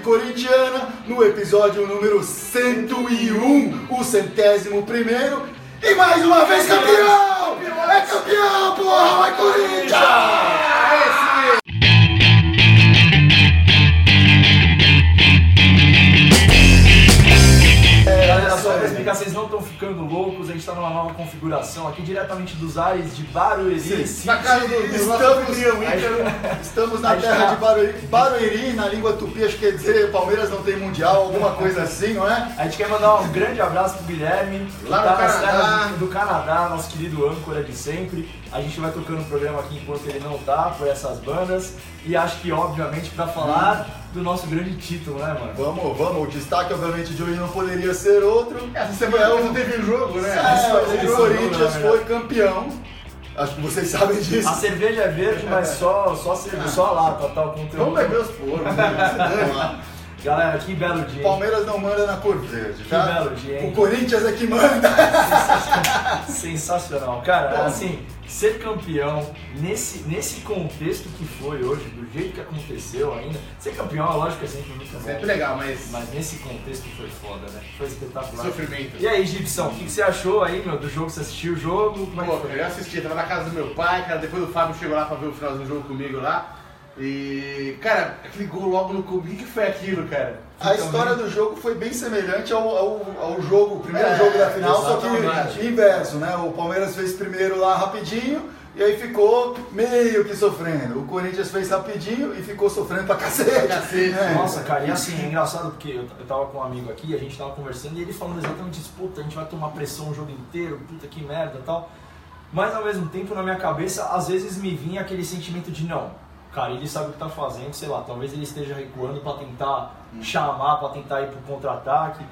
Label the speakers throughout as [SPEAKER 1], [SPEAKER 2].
[SPEAKER 1] Corintiana, no episódio número 101, o centésimo primeiro. E mais uma vez campeão! É campeão, porra! Vai Corinthians!
[SPEAKER 2] Explicar, vocês não estão ficando loucos, a gente tá numa nova configuração aqui, diretamente dos ares de Barueri.
[SPEAKER 3] Na casa do,
[SPEAKER 1] Estamos,
[SPEAKER 3] Ícaro.
[SPEAKER 1] estamos na terra
[SPEAKER 2] tá.
[SPEAKER 1] de Barueri, Barueri, na língua tupi, acho que quer dizer Palmeiras não tem mundial, alguma coisa assim, não é?
[SPEAKER 2] A gente quer mandar um grande abraço pro Guilherme, que
[SPEAKER 3] Lá no
[SPEAKER 2] tá nas
[SPEAKER 3] Canadá.
[SPEAKER 2] do Canadá, nosso querido âncora de sempre. A gente vai tocando o programa aqui enquanto ele não tá, por essas bandas. E acho que, obviamente, pra falar do nosso grande título, né, mano?
[SPEAKER 1] Vamos, vamos, o destaque obviamente de hoje não poderia ser outro.
[SPEAKER 3] Essa semana não teve jogo, né?
[SPEAKER 1] É, o Corinthians foi campeão. Acho que vocês sabem disso.
[SPEAKER 2] A cerveja é verde, mas só, só, cerve- só a lata, tá? O conteúdo.
[SPEAKER 3] Vamos beber os poros. né?
[SPEAKER 2] Galera, que belo dia. hein?
[SPEAKER 1] Palmeiras não manda na cor verde,
[SPEAKER 2] Que
[SPEAKER 1] tá?
[SPEAKER 2] belo dia, hein?
[SPEAKER 1] O Corinthians é que manda.
[SPEAKER 2] Sensacional. Cara,
[SPEAKER 1] Bom.
[SPEAKER 2] assim, ser campeão nesse, nesse contexto que foi hoje, do jeito que aconteceu ainda. Ser campeão, é lógico que é sempre muito bom.
[SPEAKER 3] Sempre legal, mas
[SPEAKER 2] Mas nesse contexto foi foda, né? Foi espetacular.
[SPEAKER 3] sofrimento.
[SPEAKER 2] E aí, Gibson, o que, que você achou aí, meu, do jogo? Você assistiu o jogo? Como é que
[SPEAKER 3] Pô,
[SPEAKER 2] foi?
[SPEAKER 3] eu assisti, tava na casa do meu pai, cara, depois o Fábio chegou lá pra ver o finalzinho do jogo comigo lá. E, cara, aquele gol logo no começo, o que foi aquilo, cara?
[SPEAKER 1] A história do jogo foi bem semelhante ao, ao, ao jogo, o primeiro
[SPEAKER 3] É,
[SPEAKER 1] jogo da final, só que inverso, né? O Palmeiras fez primeiro lá rapidinho e aí ficou meio que sofrendo. O Corinthians fez rapidinho e ficou sofrendo pra cacete.
[SPEAKER 3] Cacete.
[SPEAKER 1] É.
[SPEAKER 2] Nossa, cara, e assim, é engraçado porque eu, eu tava com um amigo aqui, a gente tava conversando e ele falando exatamente isso, puta, a gente vai tomar pressão o jogo inteiro, puta que merda e tal. Mas ao mesmo tempo, na minha cabeça, às vezes me vinha aquele sentimento de não, cara, ele sabe o que tá fazendo, sei lá, talvez ele esteja recuando pra tentar chamar, pra tentar ir pro contra-ataque.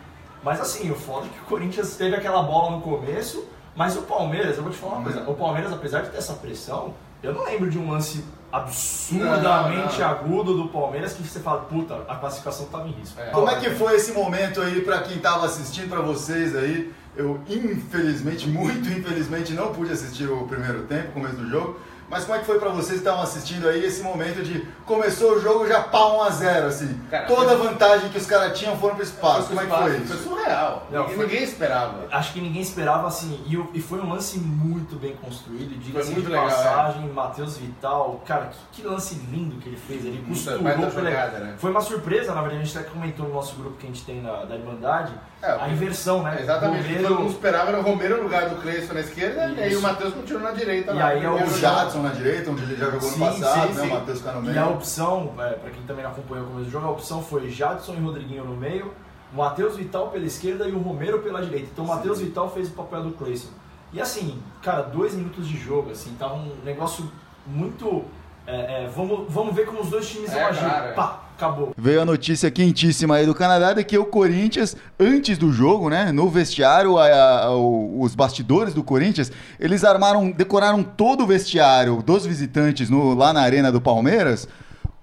[SPEAKER 2] Mas assim, o foda é que o Corinthians teve aquela bola no começo, mas o Palmeiras, eu vou te falar uma coisa, o Palmeiras, apesar de ter essa pressão, eu não lembro de um lance absurdamente
[SPEAKER 3] Não, não.
[SPEAKER 2] agudo do Palmeiras que você fala, puta, a classificação tava em risco.
[SPEAKER 3] É.
[SPEAKER 1] Como é que foi esse momento aí pra quem tava assistindo, pra vocês aí? Eu, infelizmente, muito infelizmente, não pude assistir o primeiro tempo, o começo do jogo. Mas como é que foi pra vocês que estavam assistindo aí esse momento de começou o jogo já pá 1 a 0 assim?
[SPEAKER 3] Cara,
[SPEAKER 1] Toda a
[SPEAKER 3] foi-
[SPEAKER 1] vantagem que os caras tinham foram pro espaço. Como é que foi
[SPEAKER 3] Foi
[SPEAKER 1] isso?
[SPEAKER 3] surreal.
[SPEAKER 2] Não,
[SPEAKER 3] ninguém,
[SPEAKER 2] foi-
[SPEAKER 3] ninguém esperava.
[SPEAKER 2] Acho que ninguém esperava assim, e, e foi um lance muito bem construído, diga-se
[SPEAKER 3] muito
[SPEAKER 2] de
[SPEAKER 3] legal, é.
[SPEAKER 2] passagem, Matheus Vital, cara, que, que lance lindo que ele fez, ele costurou pela-
[SPEAKER 3] jogada, né?
[SPEAKER 2] Foi uma surpresa, na verdade, a gente até comentou no nosso grupo que a gente tem na, da Irmandade,
[SPEAKER 3] É,
[SPEAKER 2] a inversão, né?
[SPEAKER 3] Exatamente. O que
[SPEAKER 2] Goleiro-
[SPEAKER 3] todo mundo esperava era o Romero no lugar do Cleison na esquerda e aí
[SPEAKER 2] Isso.
[SPEAKER 3] o Matheus continuou na direita.
[SPEAKER 2] E
[SPEAKER 3] lá.
[SPEAKER 2] aí é o
[SPEAKER 1] O Na direita, onde ele já jogou
[SPEAKER 2] Sim,
[SPEAKER 1] no passado,
[SPEAKER 3] sim,
[SPEAKER 1] né?
[SPEAKER 3] sim.
[SPEAKER 1] O Matheus ficar no
[SPEAKER 2] E
[SPEAKER 1] meio.
[SPEAKER 2] a opção, é, para quem também não acompanhou o começo do jogo, a opção foi Jadson e Rodriguinho no meio, o Matheus Vital pela esquerda e o Romero pela direita. Então o Matheus Vital fez o papel do Clayson. E assim, cara, dois minutos de jogo, assim, tava um negócio muito. é, é, vamos, vamos ver como os dois times vão
[SPEAKER 3] É,
[SPEAKER 2] agir.
[SPEAKER 3] cara, é.
[SPEAKER 2] Pá, acabou.
[SPEAKER 1] Veio a notícia quentíssima aí do Canadá de que o Corinthians, antes do jogo, né, no vestiário, a- a- os bastidores do Corinthians, eles armaram, decoraram todo o vestiário dos visitantes no- lá na arena do Palmeiras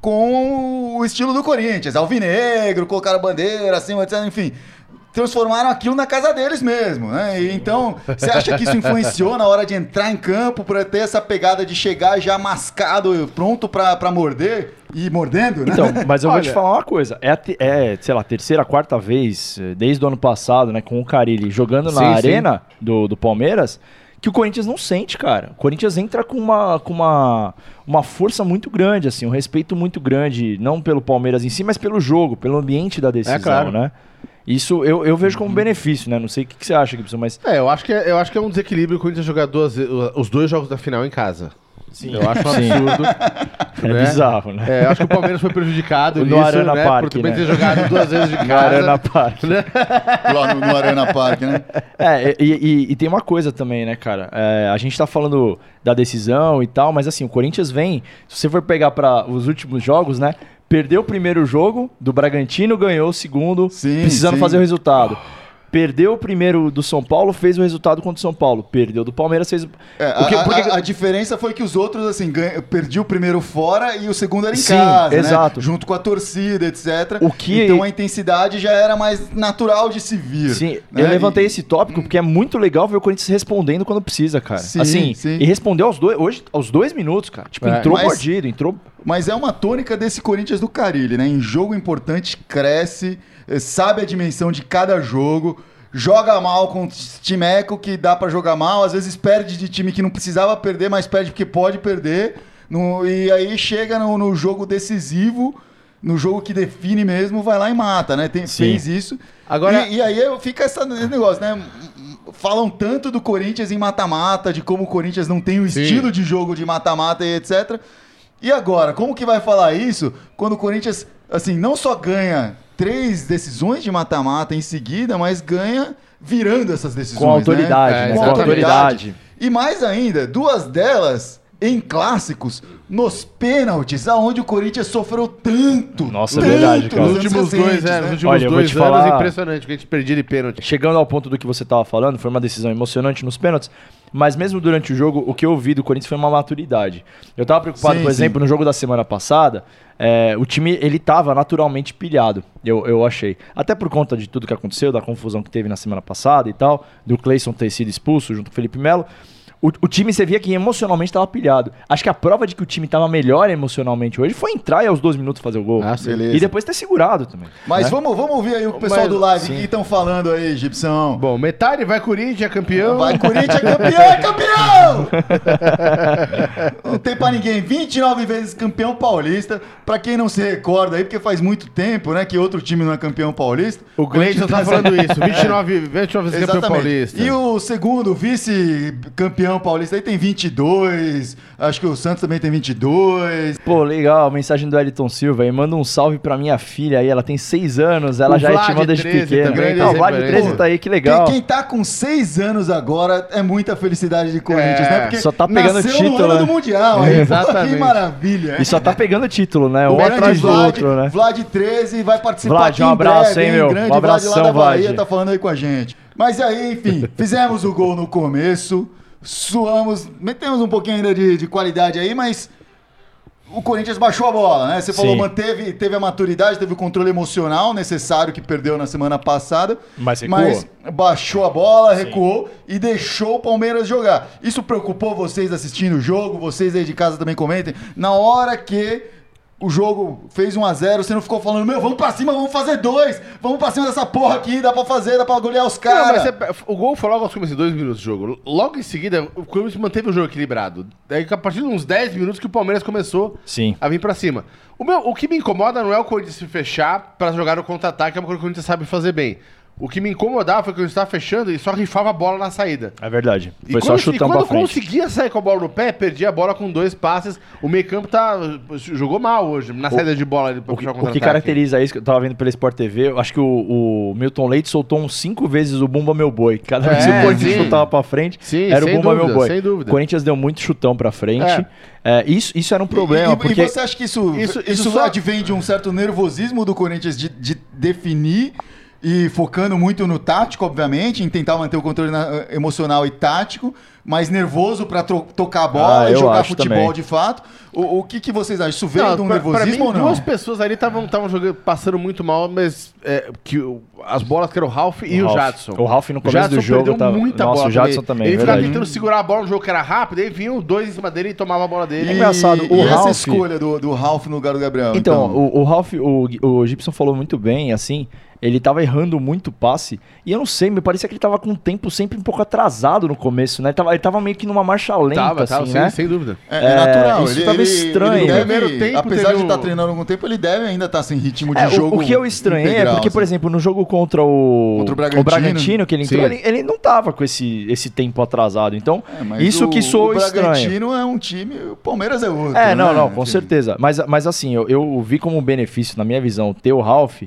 [SPEAKER 1] com o estilo do Corinthians, alvinegro, colocaram bandeira, assim, etc, enfim. Transformaram aquilo na casa deles mesmo, né? E então, você acha que isso influenciou na hora de entrar em campo para ter essa pegada de chegar já mascado, pronto pra morder e mordendo, né?
[SPEAKER 4] Então, mas eu vou te
[SPEAKER 5] Olha-
[SPEAKER 4] falar uma coisa. É, a te- é, sei lá, a terceira, quarta vez, eh, desde o ano passado, né, com o Carilli jogando na
[SPEAKER 5] Sim, sim.
[SPEAKER 4] arena do, do Palmeiras, que o Corinthians não sente, cara. O Corinthians entra com uma, com uma, uma força muito grande, assim, um respeito muito grande, não pelo Palmeiras em si, mas pelo jogo, pelo ambiente da decisão,
[SPEAKER 5] claro.
[SPEAKER 4] né? Isso eu, eu vejo como benefício, né? Não sei o que, que você acha, Gibson, mas
[SPEAKER 5] É, eu acho que é, eu acho que é um desequilíbrio o Corinthians jogar duas, os dois jogos da final em casa.
[SPEAKER 4] Sim,
[SPEAKER 5] Eu acho um absurdo.
[SPEAKER 4] É
[SPEAKER 5] né?
[SPEAKER 4] bizarro, né?
[SPEAKER 5] É, eu acho que o Palmeiras foi prejudicado
[SPEAKER 4] No
[SPEAKER 5] nisso,
[SPEAKER 4] Arana
[SPEAKER 5] né?
[SPEAKER 4] Park,
[SPEAKER 5] por também
[SPEAKER 4] né?
[SPEAKER 5] ter jogado duas vezes de
[SPEAKER 4] No
[SPEAKER 5] casa.
[SPEAKER 4] Arena Park.
[SPEAKER 5] né?
[SPEAKER 1] lá no, no Arena Park, né?
[SPEAKER 4] É, e, e- e tem uma coisa também, né, cara? É, a gente tá falando da decisão e tal, mas assim, o Corinthians vem. Se você for pegar para os últimos jogos, né? Perdeu o primeiro jogo do Bragantino, ganhou o segundo,
[SPEAKER 1] Sim,
[SPEAKER 4] precisando
[SPEAKER 1] sim.
[SPEAKER 4] fazer o resultado.
[SPEAKER 2] Perdeu o primeiro do São Paulo, fez o resultado contra o São Paulo. Perdeu do Palmeiras, fez o.
[SPEAKER 1] É, a,
[SPEAKER 2] Porque-
[SPEAKER 1] a-
[SPEAKER 2] porque-
[SPEAKER 1] a- a diferença foi que os outros, assim, ganha, perdi o primeiro fora e o segundo era em
[SPEAKER 2] Sim,
[SPEAKER 1] casa,
[SPEAKER 2] exato.
[SPEAKER 1] né? Junto com a torcida, etc.
[SPEAKER 2] O que-
[SPEAKER 1] Então a intensidade já era mais natural de se vir.
[SPEAKER 2] Sim,
[SPEAKER 1] né?
[SPEAKER 2] eu levantei
[SPEAKER 1] E-
[SPEAKER 2] esse tópico porque é muito legal ver o Corinthians respondendo quando precisa, cara.
[SPEAKER 1] Sim,
[SPEAKER 2] assim,
[SPEAKER 1] sim.
[SPEAKER 2] e respondeu aos dois, hoje, aos dois minutos, cara. Tipo,
[SPEAKER 3] É,
[SPEAKER 2] entrou
[SPEAKER 1] mas-
[SPEAKER 2] mordido, entrou.
[SPEAKER 1] Mas é uma tônica desse Corinthians do Carilli, né? Em jogo importante, cresce, eh, sabe a dimensão de cada jogo, joga mal com timeco que dá pra jogar mal, às vezes perde de time que não precisava perder, mas perde porque pode perder. No- e aí chega no, no jogo decisivo, no jogo que define mesmo, vai lá e mata, né? Tem,
[SPEAKER 2] Sim.
[SPEAKER 1] fez isso.
[SPEAKER 3] Agora-
[SPEAKER 1] E, e aí fica essa- esse negócio, né? Falam tanto do Corinthians em mata-mata, de como o Corinthians não tem o
[SPEAKER 3] Sim.
[SPEAKER 1] estilo de jogo de mata-mata e etc. E agora, como que vai falar isso quando o Corinthians, assim, não só ganha três decisões de mata-mata em seguida, mas ganha virando essas decisões.
[SPEAKER 2] Com autoridade,
[SPEAKER 3] É,
[SPEAKER 2] né?
[SPEAKER 1] Com
[SPEAKER 2] Com autoridade.
[SPEAKER 1] E mais ainda, duas delas em clássicos, nos pênaltis, aonde o Corinthians sofreu tanto.
[SPEAKER 2] Nossa, é
[SPEAKER 1] tanto
[SPEAKER 2] verdade, cara.
[SPEAKER 1] nos anos
[SPEAKER 3] últimos dois,
[SPEAKER 1] recentes,
[SPEAKER 3] é,
[SPEAKER 1] né?
[SPEAKER 3] nos últimos
[SPEAKER 2] Olha, eu vou
[SPEAKER 3] dois
[SPEAKER 2] te
[SPEAKER 3] anos,
[SPEAKER 2] falar-
[SPEAKER 3] impressionante, que a gente perdia de pênalti.
[SPEAKER 2] Chegando ao ponto do que você estava falando, foi uma decisão emocionante nos pênaltis, mas mesmo durante o jogo, o que eu vi do Corinthians foi uma maturidade. Eu estava preocupado,
[SPEAKER 1] Sim,
[SPEAKER 2] por
[SPEAKER 1] sim.
[SPEAKER 2] exemplo, no jogo da semana passada, é, o time ele estava naturalmente pilhado, eu, eu achei. Até por conta de tudo que aconteceu, da confusão que teve na semana passada e tal, do Cleison ter sido expulso junto com o Felipe Melo. O, o time, você via que emocionalmente estava pilhado. Acho que a prova de que o time estava melhor emocionalmente hoje foi entrar e aos dois minutos fazer o gol.
[SPEAKER 3] Ah.
[SPEAKER 1] Beleza.
[SPEAKER 2] E depois ter segurado também.
[SPEAKER 1] Mas
[SPEAKER 2] né?
[SPEAKER 1] vamos, vamos ouvir aí o pessoal
[SPEAKER 3] Mas-
[SPEAKER 1] do live. O
[SPEAKER 2] sim.
[SPEAKER 1] que estão falando aí, Gibson?
[SPEAKER 3] Bom, metade vai Corinthians, é campeão.
[SPEAKER 1] Vai, Corinthians, campeão, é campeão! não tem pra ninguém. 29 vezes campeão paulista. Pra quem não se recorda aí, porque faz muito tempo, né, que outro time não é campeão paulista.
[SPEAKER 3] O Gleison tá falando isso. 29, 29 vezes campeão paulista.
[SPEAKER 1] E o segundo vice-campeão paulista aí tem 22. Acho que o Santos também tem 22.
[SPEAKER 2] Pô, legal, mensagem do Elton Silva aí. Manda um salve pra minha filha aí, ela tem seis anos, ela
[SPEAKER 3] O
[SPEAKER 2] já é
[SPEAKER 3] Vlad
[SPEAKER 2] timão desde
[SPEAKER 3] 13
[SPEAKER 2] pequena.
[SPEAKER 3] também
[SPEAKER 1] tá
[SPEAKER 2] o Vlad
[SPEAKER 3] aí.
[SPEAKER 2] 13
[SPEAKER 1] Pô,
[SPEAKER 2] tá aí, que legal.
[SPEAKER 1] Quem, quem tá com 6 anos agora é muita felicidade de Corinthians,
[SPEAKER 3] É,
[SPEAKER 1] né? Porque
[SPEAKER 2] só tá pegando
[SPEAKER 1] nasceu
[SPEAKER 2] título,
[SPEAKER 1] no ano
[SPEAKER 2] né?
[SPEAKER 1] do Mundial. Aí,
[SPEAKER 3] Exatamente.
[SPEAKER 1] Que maravilha.
[SPEAKER 2] E só tá pegando título, né?
[SPEAKER 1] O
[SPEAKER 2] Um atrás do
[SPEAKER 1] Vlad,
[SPEAKER 2] outro, né?
[SPEAKER 1] Vlad 13 vai participar
[SPEAKER 2] Vlad,
[SPEAKER 1] aqui
[SPEAKER 2] um
[SPEAKER 1] em
[SPEAKER 2] abraço,
[SPEAKER 1] breve,
[SPEAKER 2] hein, meu?
[SPEAKER 1] Grande
[SPEAKER 2] Um
[SPEAKER 1] Vlad lá da
[SPEAKER 2] abração,
[SPEAKER 1] Bahia
[SPEAKER 2] Vlad.
[SPEAKER 1] tá falando aí com a gente. Mas aí, enfim, fizemos o gol no começo, suamos, metemos um pouquinho ainda de, de qualidade aí, mas o Corinthians baixou a bola, né? Você falou,
[SPEAKER 2] Sim.
[SPEAKER 1] manteve, teve a maturidade, teve o controle emocional necessário que perdeu na semana passada.
[SPEAKER 2] Mas recuou.
[SPEAKER 1] Mas baixou a bola, recuou e deixou o Palmeiras jogar. Isso preocupou vocês assistindo o jogo? Vocês aí de casa também comentem. Na hora que o jogo fez 1 a 0 você não ficou falando, meu, vamos pra cima, vamos fazer dois, vamos pra cima dessa porra aqui, dá pra fazer, dá pra golear os
[SPEAKER 3] Não, mas
[SPEAKER 1] caras.
[SPEAKER 3] o gol foi logo aos começos, dois minutos de jogo. Logo em seguida, o Corinthians manteve o jogo equilibrado. Daí, a partir de uns 10 minutos que o Palmeiras começou
[SPEAKER 2] Sim.
[SPEAKER 3] a vir pra cima. O, meu, o que me incomoda não é o Corinthians se fechar pra jogar no contra-ataque, é uma coisa que o Corinthians sabe fazer bem. O que me incomodava foi que o Corinthians estava fechando e só rifava a bola na saída.
[SPEAKER 2] É verdade.
[SPEAKER 3] E
[SPEAKER 2] Foi só
[SPEAKER 3] quando, e quando
[SPEAKER 2] pra frente.
[SPEAKER 3] conseguia sair com a bola no pé, perdia a bola com dois passes. O meio campo tá, jogou mal hoje, na saída de bola. pra
[SPEAKER 2] O que, o que caracteriza isso, que eu tava vendo pela Sport TV, eu acho que o, o Milton Leite soltou uns cinco vezes o Bumba Meu Boi. Cada vez que
[SPEAKER 3] É,
[SPEAKER 2] o Corinthians chutava pra frente,
[SPEAKER 3] Sim,
[SPEAKER 2] era o Bumba Meu
[SPEAKER 3] dúvida,
[SPEAKER 2] Boi.
[SPEAKER 3] sem dúvida.
[SPEAKER 2] O Corinthians deu muito chutão pra frente.
[SPEAKER 3] É.
[SPEAKER 2] É, isso, isso era um problema,
[SPEAKER 1] e, e-
[SPEAKER 2] porque...
[SPEAKER 1] e você acha que isso,
[SPEAKER 3] Isso-
[SPEAKER 1] isso,
[SPEAKER 3] isso só-
[SPEAKER 1] advém de um certo nervosismo do Corinthians de, de definir e focando muito no tático, obviamente, em tentar manter o controle na- emocional e tático, mas nervoso pra tro- tocar a bola
[SPEAKER 2] Ah,
[SPEAKER 1] e jogar futebol
[SPEAKER 2] também.
[SPEAKER 1] de fato. O, o que, que vocês acham? Isso veio
[SPEAKER 3] Não,
[SPEAKER 1] de um
[SPEAKER 3] pra- pra
[SPEAKER 1] nervosismo
[SPEAKER 3] mim,
[SPEAKER 1] ou não?
[SPEAKER 3] Duas pessoas ali estavam jogando, passando muito mal, mas é, que o- as bolas que eram o Ralf e o,
[SPEAKER 2] Ralf.
[SPEAKER 3] Jadson.
[SPEAKER 2] O Ralf no começo
[SPEAKER 3] Jadson
[SPEAKER 2] do jogo
[SPEAKER 3] perdeu
[SPEAKER 2] tava-
[SPEAKER 3] muita
[SPEAKER 2] Nossa,
[SPEAKER 3] bola
[SPEAKER 2] o Jadson também,
[SPEAKER 3] Ele ficava
[SPEAKER 2] verdade.
[SPEAKER 3] tentando segurar a bola no jogo que era rápido, aí vinham dois em cima dele e tomava a bola dele.
[SPEAKER 2] É engraçado,
[SPEAKER 1] E,
[SPEAKER 2] o
[SPEAKER 1] e essa
[SPEAKER 2] Ralf-
[SPEAKER 1] escolha do, do Ralf no lugar do Gabriel?
[SPEAKER 2] Então, o, o Ralph, o, o Gibson falou muito bem, assim, ele tava errando muito passe, e eu não sei, me parecia que ele tava com o tempo sempre um pouco atrasado no começo, né? Ele tava, ele tava meio que numa marcha lenta,
[SPEAKER 3] tava,
[SPEAKER 2] assim,
[SPEAKER 3] tava, sim,
[SPEAKER 2] né?
[SPEAKER 3] sem dúvida.
[SPEAKER 1] É,
[SPEAKER 2] É,
[SPEAKER 1] é natural.
[SPEAKER 2] isso tava estranho.
[SPEAKER 1] Ele deve,
[SPEAKER 3] No primeiro tempo
[SPEAKER 1] apesar
[SPEAKER 3] teve
[SPEAKER 1] de estar
[SPEAKER 3] um-
[SPEAKER 1] treinando algum tempo, ele deve ainda estar sem ritmo de
[SPEAKER 2] É, o-
[SPEAKER 1] jogo.
[SPEAKER 2] o, que eu estranhei é
[SPEAKER 1] integral,
[SPEAKER 2] porque, por
[SPEAKER 1] assim.
[SPEAKER 2] exemplo, no jogo contra o,
[SPEAKER 1] Contra o Bragantino.
[SPEAKER 2] Bragantino, que ele entrou, ele, ele não tava com esse, esse tempo atrasado. Então,
[SPEAKER 1] É,
[SPEAKER 2] isso
[SPEAKER 1] o-
[SPEAKER 2] que soou
[SPEAKER 1] O
[SPEAKER 2] estranho.
[SPEAKER 1] Bragantino é um time, o Palmeiras é outro.
[SPEAKER 2] É, não,
[SPEAKER 1] né?
[SPEAKER 2] não, com certeza. Mas, mas assim, eu, eu vi como um benefício, na minha visão, ter o Ralph,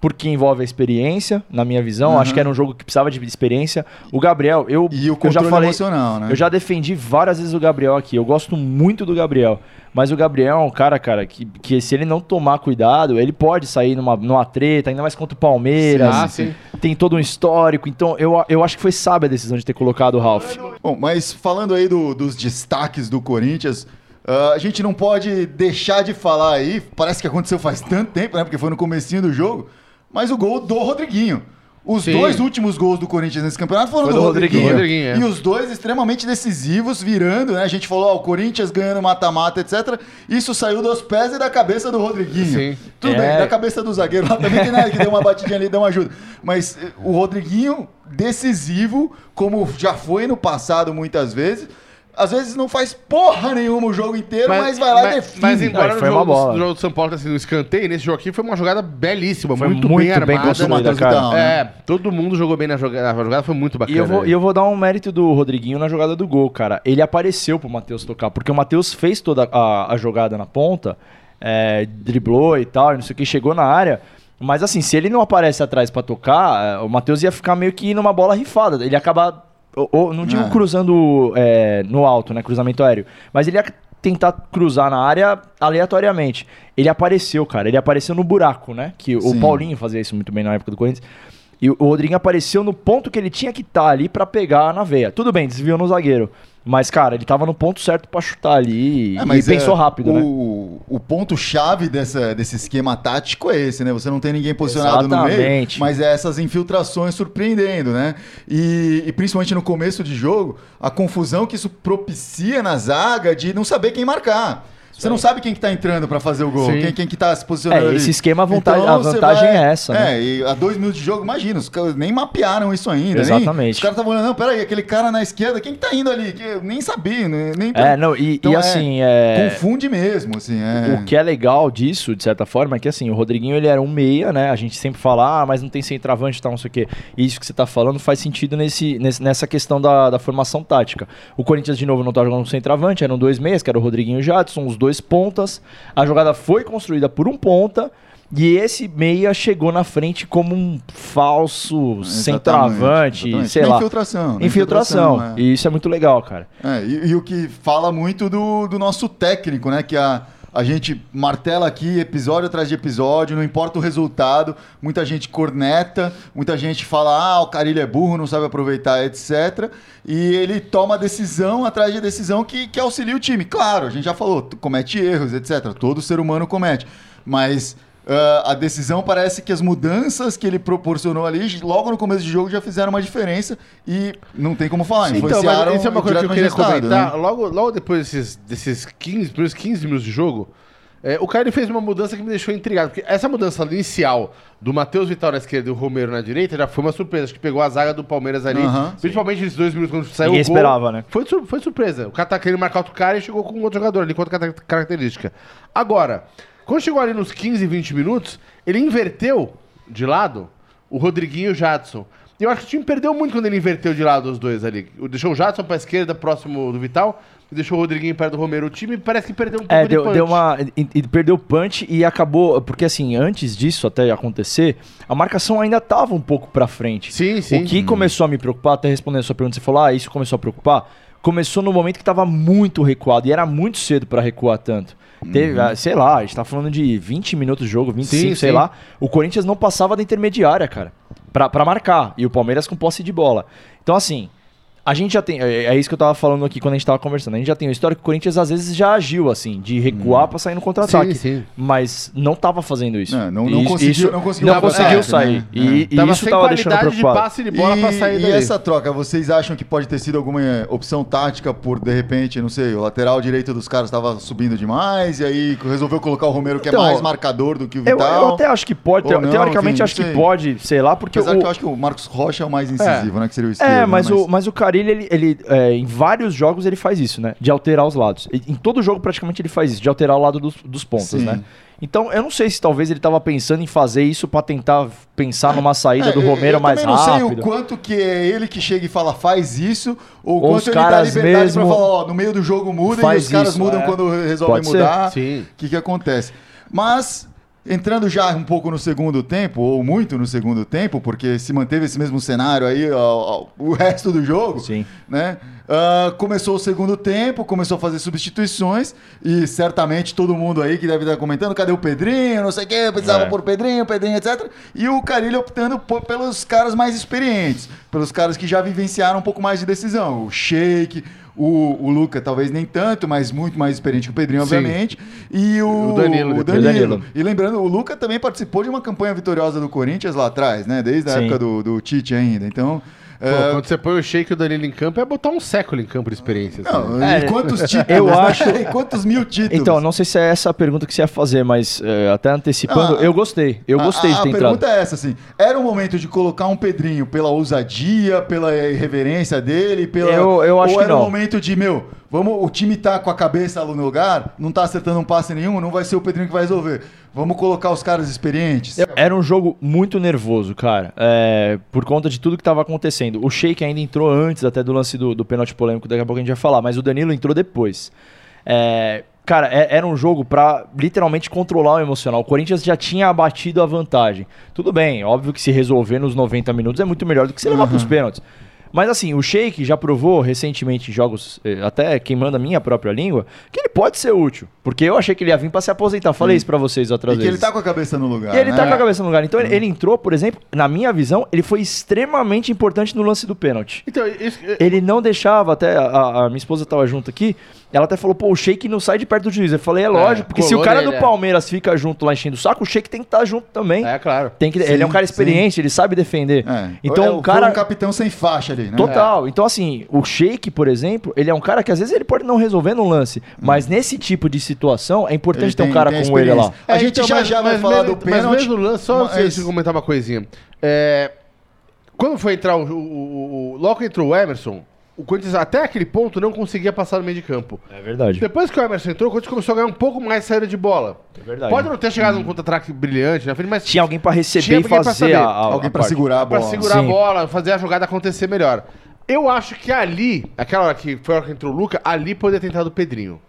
[SPEAKER 2] porque envolve a experiência, na minha visão. Acho que era um jogo que precisava de experiência. O Gabriel, eu,
[SPEAKER 1] E o
[SPEAKER 2] eu já falei,
[SPEAKER 1] emocional, né?
[SPEAKER 2] eu já defendi várias vezes o Gabriel aqui. Eu gosto muito do Gabriel. Mas o Gabriel é um cara, cara, que, que se ele não tomar cuidado, ele pode sair numa, numa treta, ainda mais contra o Palmeiras.
[SPEAKER 3] Sim, ah, sim.
[SPEAKER 2] Tem todo um histórico. Então eu, eu acho que foi sábia a decisão de ter colocado o Ralf.
[SPEAKER 1] Bom, mas falando aí do- dos destaques do Corinthians, ah, a gente não pode deixar de falar aí, parece que aconteceu faz tanto tempo, né? Porque foi no comecinho do jogo, mas o gol do Rodriguinho. Os
[SPEAKER 3] Sim.
[SPEAKER 1] dois últimos gols do Corinthians nesse campeonato foram
[SPEAKER 2] Foi
[SPEAKER 1] do,
[SPEAKER 2] do
[SPEAKER 1] Rodriguinho.
[SPEAKER 2] Rodriguinho.
[SPEAKER 3] É.
[SPEAKER 1] E os dois extremamente decisivos, virando, né? A gente falou, ó, o Corinthians ganhando mata-mata, etc. Isso saiu dos pés e da cabeça do Rodriguinho.
[SPEAKER 3] Sim.
[SPEAKER 1] Tudo
[SPEAKER 2] É.
[SPEAKER 1] bem, da cabeça do zagueiro lá também tem nada que deu uma batidinha ali, deu uma ajuda. Mas eh, o Rodriguinho, decisivo, como já foi no passado muitas vezes. Às vezes não faz porra nenhuma o jogo inteiro, mas, vai lá e
[SPEAKER 3] mas,
[SPEAKER 1] define.
[SPEAKER 3] mas embora
[SPEAKER 2] Não,
[SPEAKER 3] no
[SPEAKER 2] foi
[SPEAKER 3] jogo,
[SPEAKER 2] uma bola.
[SPEAKER 3] do, no jogo do São Paulo tenha sido um escanteio, nesse jogo aqui foi uma jogada belíssima,
[SPEAKER 2] Foi
[SPEAKER 3] muito,
[SPEAKER 2] muito
[SPEAKER 3] bem
[SPEAKER 2] bem
[SPEAKER 3] armada.
[SPEAKER 2] construída,
[SPEAKER 1] Matheus
[SPEAKER 2] cara.
[SPEAKER 1] Vital, né?
[SPEAKER 3] É, todo mundo jogou bem na jogada, a jogada foi muito
[SPEAKER 2] E
[SPEAKER 3] bacana.
[SPEAKER 2] eu, vou, e eu vou dar um mérito do Rodriguinho na jogada do gol, cara. Ele apareceu pro Matheus tocar, porque o Matheus fez toda a, a jogada na ponta, é, driblou e tal, e não sei o que, chegou na área. Mas assim, se ele não aparece atrás pra tocar, é, o Matheus ia ficar meio que numa bola rifada. Ele ia acabar. Ou- ou- não digo
[SPEAKER 1] É.
[SPEAKER 2] cruzando é, no alto, né? Cruzamento aéreo. Mas ele ia tentar cruzar na área aleatoriamente. Ele apareceu, cara. Ele apareceu no buraco, né? Que
[SPEAKER 1] Sim.
[SPEAKER 2] o Paulinho fazia isso muito bem na época do Corinthians. E o Rodriguinho apareceu no ponto que ele tinha que estar ali pra pegar na veia. Tudo bem, desviou no zagueiro. Mas, cara, ele tava no ponto certo pra chutar ali
[SPEAKER 1] É,
[SPEAKER 2] e
[SPEAKER 1] mas
[SPEAKER 2] pensou
[SPEAKER 1] é,
[SPEAKER 2] rápido, né?
[SPEAKER 1] o, O ponto-chave desse esquema tático é esse, né? Você não tem ninguém posicionado no meio,
[SPEAKER 2] Exatamente.
[SPEAKER 1] mas é essas infiltrações surpreendendo, né? E, e principalmente no começo de jogo, a confusão que isso propicia na zaga de não saber quem marcar. Você não sabe quem que tá entrando pra fazer o gol,
[SPEAKER 3] Sim.
[SPEAKER 1] quem, quem que tá se posicionando
[SPEAKER 2] É,
[SPEAKER 1] ali.
[SPEAKER 2] esse esquema, a vantagem- a
[SPEAKER 1] você
[SPEAKER 2] vantagem é essa, né?
[SPEAKER 1] É, e a dois minutos de jogo, imagina, os caras nem mapearam isso ainda. nem-
[SPEAKER 2] Exatamente.
[SPEAKER 1] os caras estavam olhando, não, peraí, aquele cara na esquerda, quem que tá indo ali? Que nem sabia, né? nem
[SPEAKER 2] É, não, e,
[SPEAKER 1] Então,
[SPEAKER 2] e
[SPEAKER 1] é,
[SPEAKER 2] assim, é...
[SPEAKER 1] Confunde mesmo, assim. É.
[SPEAKER 2] O que é legal disso, de certa forma, é que assim, o Rodriguinho ele era um meia, né? A gente sempre fala, ah, mas não tem centroavante e tal, não sei o quê. E isso que você tá falando faz sentido nesse, nessa questão da, da formação tática. O Corinthians, de novo, não tá jogando centroavante, eram dois meias, que era o Rodriguinho e o Jadson, os dois pontas. A jogada foi construída por um ponta. E esse meia chegou na frente como um falso centroavante,
[SPEAKER 1] Exatamente.
[SPEAKER 2] sei lá.
[SPEAKER 1] Infiltração. na
[SPEAKER 2] Infiltração.
[SPEAKER 1] é.
[SPEAKER 2] E isso é muito legal, cara.
[SPEAKER 1] É, e, e o que fala muito do, do nosso técnico, né? Que a, a gente martela aqui episódio atrás de episódio, não importa o resultado, muita gente corneta, muita gente fala, ah, o Carilho é burro, não sabe aproveitar, etc. E ele toma decisão atrás de decisão que, que auxilia o time. Claro, a gente já falou, comete erros, etc. Todo ser humano comete. Mas. Ah, a decisão parece que as mudanças que ele proporcionou ali, logo no começo de jogo, já fizeram uma diferença e não tem como falar.
[SPEAKER 3] Então,
[SPEAKER 1] influenciaram
[SPEAKER 3] mas isso é uma coisa que eu queria comentar.
[SPEAKER 1] né?
[SPEAKER 3] Logo, logo depois desses, desses 15, primeiros 15 minutos de jogo, é, o cara fez uma mudança que me deixou intrigado. Porque essa mudança inicial do Matheus Vital na esquerda e o Romero na direita já foi uma surpresa. Acho que pegou a zaga do Palmeiras ali.
[SPEAKER 1] Aham.
[SPEAKER 3] principalmente nesses dois minutos quando saiu
[SPEAKER 2] Ninguém
[SPEAKER 3] o gol.
[SPEAKER 2] esperava, né?
[SPEAKER 3] Foi, foi surpresa. O cara tá querendo marcar outro cara e chegou com outro jogador ali, com outra característica. Agora, quando chegou ali nos 15, 20 minutos, ele inverteu de lado o Rodriguinho e o Jadson. E eu acho que o time perdeu muito quando ele inverteu de lado os dois ali. Deixou o Jadson pra esquerda, próximo do Vital, e deixou o Rodriguinho perto do Romero. O time parece que perdeu um pouco
[SPEAKER 2] É,
[SPEAKER 3] de
[SPEAKER 2] deu,
[SPEAKER 3] punch.
[SPEAKER 2] deu uma. E, e perdeu o punch e acabou. Porque assim, antes disso até acontecer, a marcação ainda tava um pouco pra frente.
[SPEAKER 3] Sim, sim.
[SPEAKER 2] O que começou a me preocupar, até respondendo a sua pergunta, você falou, ah, isso começou a preocupar. Começou no momento que tava muito recuado e era muito cedo pra recuar tanto. Teve, ah, sei lá, a gente tá falando de 20 minutos de jogo, 25,
[SPEAKER 3] Sim,
[SPEAKER 2] sei
[SPEAKER 3] sim.
[SPEAKER 2] lá. O Corinthians não passava da intermediária, cara, pra, pra marcar. E o Palmeiras com posse de bola. Então, assim, a gente já tem. É, é isso que eu tava falando aqui quando a gente tava conversando. A gente já tem uma história que o Corinthians às vezes já agiu, assim, de recuar pra sair no contra-ataque.
[SPEAKER 3] Sim, sim.
[SPEAKER 2] Mas não tava fazendo isso.
[SPEAKER 1] É, não- não
[SPEAKER 2] Isso-
[SPEAKER 1] conseguiu-
[SPEAKER 2] isso-
[SPEAKER 1] não conseguiu
[SPEAKER 2] não conseguiu sair.
[SPEAKER 1] né?
[SPEAKER 2] E, e
[SPEAKER 3] Tava
[SPEAKER 2] isso
[SPEAKER 3] sem
[SPEAKER 2] tava deixando
[SPEAKER 3] qualidade de
[SPEAKER 2] preocupado.
[SPEAKER 3] passe de bola pra sair
[SPEAKER 1] e essa troca, vocês acham que pode ter sido alguma opção tática por, de repente, não sei, o lateral direito dos caras estava subindo demais e aí resolveu colocar o Romero que
[SPEAKER 2] Então,
[SPEAKER 1] é mais marcador do que o
[SPEAKER 2] Eu,
[SPEAKER 1] Vital?
[SPEAKER 2] eu até acho que pode,
[SPEAKER 1] não,
[SPEAKER 2] teoricamente
[SPEAKER 1] enfim,
[SPEAKER 2] acho que pode, sei lá, porque
[SPEAKER 1] Apesar
[SPEAKER 2] o,
[SPEAKER 1] que eu acho que o Marcos Rocha é o mais incisivo, né? Que seria o esquerdo.
[SPEAKER 2] É,
[SPEAKER 1] né,
[SPEAKER 2] mas, O, mas o Carilli, ele, ele, é, em vários jogos ele faz isso, né? De alterar os lados. Em todo jogo praticamente ele faz isso, de alterar o lado dos, dos pontos,
[SPEAKER 1] Sim.
[SPEAKER 2] né? Então eu não sei se talvez ele tava pensando em fazer isso pra tentar pensar numa saída
[SPEAKER 1] É,
[SPEAKER 2] do
[SPEAKER 1] eu-
[SPEAKER 2] Romero
[SPEAKER 1] eu
[SPEAKER 2] mais
[SPEAKER 1] também não sei
[SPEAKER 2] rápido.
[SPEAKER 1] o quanto que é ele que chega e fala faz isso, ou o
[SPEAKER 2] Ou
[SPEAKER 1] quanto
[SPEAKER 2] os
[SPEAKER 1] ele dá
[SPEAKER 2] caras
[SPEAKER 1] liberdade
[SPEAKER 2] mesmo
[SPEAKER 1] pra falar, ó, no meio do jogo muda e
[SPEAKER 2] faz
[SPEAKER 1] os caras
[SPEAKER 2] isso,
[SPEAKER 1] mudam
[SPEAKER 2] é.
[SPEAKER 1] quando resolvem
[SPEAKER 2] Pode
[SPEAKER 1] mudar.
[SPEAKER 3] Sim.
[SPEAKER 1] O que que acontece? Mas entrando já um pouco no segundo tempo, ou muito no segundo tempo, porque se manteve esse mesmo cenário aí ó, ó, o resto do jogo,
[SPEAKER 2] Sim.
[SPEAKER 1] né? Ah, começou o segundo tempo, começou a fazer substituições e certamente todo mundo aí que deve estar comentando, cadê o Pedrinho, não sei o quê, precisava
[SPEAKER 2] É.
[SPEAKER 1] por Pedrinho, Pedrinho, etc. E o Carilho optando por- pelos caras mais experientes, pelos caras que já vivenciaram um pouco mais de decisão. O Sheik, o, o Luca talvez nem tanto, mas muito mais experiente que o Pedrinho,
[SPEAKER 3] Sim.
[SPEAKER 1] obviamente. E o,
[SPEAKER 3] O Danilo
[SPEAKER 1] o. Danilo.
[SPEAKER 2] Danilo.
[SPEAKER 1] E lembrando, o Luca também participou de uma campanha vitoriosa do Corinthians lá atrás, né? Desde a
[SPEAKER 2] Sim.
[SPEAKER 1] época do, do Tite ainda. Então.
[SPEAKER 3] Pô,
[SPEAKER 1] é,
[SPEAKER 3] quando você põe o Sheik e o Danilo em campo, é botar um século em campo de experiência. assim.
[SPEAKER 1] Não,
[SPEAKER 2] É,
[SPEAKER 1] e quantos títulos?
[SPEAKER 2] eu
[SPEAKER 1] né?
[SPEAKER 2] acho-
[SPEAKER 1] E quantos mil títulos?
[SPEAKER 2] Então, não sei se é essa a pergunta que você ia fazer, mas é, até antecipando,
[SPEAKER 1] Ah,
[SPEAKER 2] eu gostei. Eu gostei
[SPEAKER 1] a,
[SPEAKER 2] de ter
[SPEAKER 1] a
[SPEAKER 2] entrado.
[SPEAKER 1] pergunta é essa, assim. Era o momento de colocar um Pedrinho pela ousadia, pela irreverência dele, pela.
[SPEAKER 2] Eu- eu acho
[SPEAKER 1] ou
[SPEAKER 2] que
[SPEAKER 1] era o
[SPEAKER 2] não.
[SPEAKER 1] momento de, meu, vamos, o time tá com a cabeça no lugar, não tá acertando um passe nenhum, não vai ser o Pedrinho que vai resolver. Vamos colocar os caras experientes.
[SPEAKER 2] Era um jogo muito nervoso, cara, é, por conta de tudo que estava acontecendo. O Sheik ainda entrou antes até do lance do, do pênalti polêmico, daqui a pouco a gente vai falar, mas o Danilo entrou depois. É, cara, é- era um jogo pra literalmente controlar o emocional. O Corinthians já tinha abatido a vantagem. Tudo bem, óbvio que se resolver nos 90 minutos é muito melhor do que se levar pros pênaltis. Mas assim, o Sheik já provou recentemente em jogos, eh, até queimando a minha própria língua, que ele pode ser útil. Porque eu achei que ele ia vir pra se aposentar. Falei isso pra vocês outras
[SPEAKER 1] E que
[SPEAKER 2] vezes.
[SPEAKER 1] ele tá com a cabeça no lugar.
[SPEAKER 2] E ele
[SPEAKER 1] né?
[SPEAKER 2] tá com a cabeça no lugar. Então ele, ele entrou, por exemplo, na minha visão, ele foi extremamente importante no lance do pênalti.
[SPEAKER 3] Então, isso,
[SPEAKER 2] Ele não deixava, até a, a minha esposa tava junto aqui, ela até falou, pô, o Sheik não sai de perto do juiz. Eu falei, é lógico, porque se o cara
[SPEAKER 3] nele,
[SPEAKER 2] do
[SPEAKER 3] é.
[SPEAKER 2] Palmeiras fica junto lá enchendo o saco, o Sheik tem que estar junto também.
[SPEAKER 3] é claro.
[SPEAKER 2] Tem que,
[SPEAKER 1] Sim,
[SPEAKER 2] ele é um cara
[SPEAKER 1] sim.
[SPEAKER 2] experiente, ele sabe defender.
[SPEAKER 1] É.
[SPEAKER 2] Então
[SPEAKER 1] É,
[SPEAKER 2] o cara.
[SPEAKER 1] um capitão sem faixa ali, né?
[SPEAKER 2] Total. Então, assim, o Sheik, por exemplo, ele é um cara que às vezes ele pode não resolver no lance, mas nesse tipo de situação é importante
[SPEAKER 1] Ele
[SPEAKER 2] ter um cara como ele lá.
[SPEAKER 1] A gente já já vai falar
[SPEAKER 3] mesmo,
[SPEAKER 1] do pênalti,
[SPEAKER 3] Mas mesmo lance, só
[SPEAKER 1] mas-
[SPEAKER 3] antes de comentar uma coisinha. É, quando foi entrar o, o, o- o- Logo que entrou o Emerson, o Corinthians até aquele ponto não conseguia passar no meio de campo.
[SPEAKER 2] É verdade.
[SPEAKER 3] Depois que o Emerson entrou, o Corinthians começou a ganhar um pouco mais de saída de bola.
[SPEAKER 2] É verdade.
[SPEAKER 3] Pode não ter chegado num contra-ataque brilhante na frente, mas
[SPEAKER 2] Tinha alguém pra receber
[SPEAKER 3] Tinha
[SPEAKER 2] e
[SPEAKER 3] alguém pra
[SPEAKER 2] fazer
[SPEAKER 3] saber.
[SPEAKER 2] a, a,
[SPEAKER 1] Alguém
[SPEAKER 2] a
[SPEAKER 1] pra
[SPEAKER 2] parte.
[SPEAKER 1] segurar a
[SPEAKER 3] pra
[SPEAKER 1] bola.
[SPEAKER 3] segurar a
[SPEAKER 2] Sim.
[SPEAKER 3] bola, fazer a jogada acontecer melhor. Eu acho que ali, aquela hora que foi a hora que entrou o Luca, ali poderia ter entrado o Pedrinho.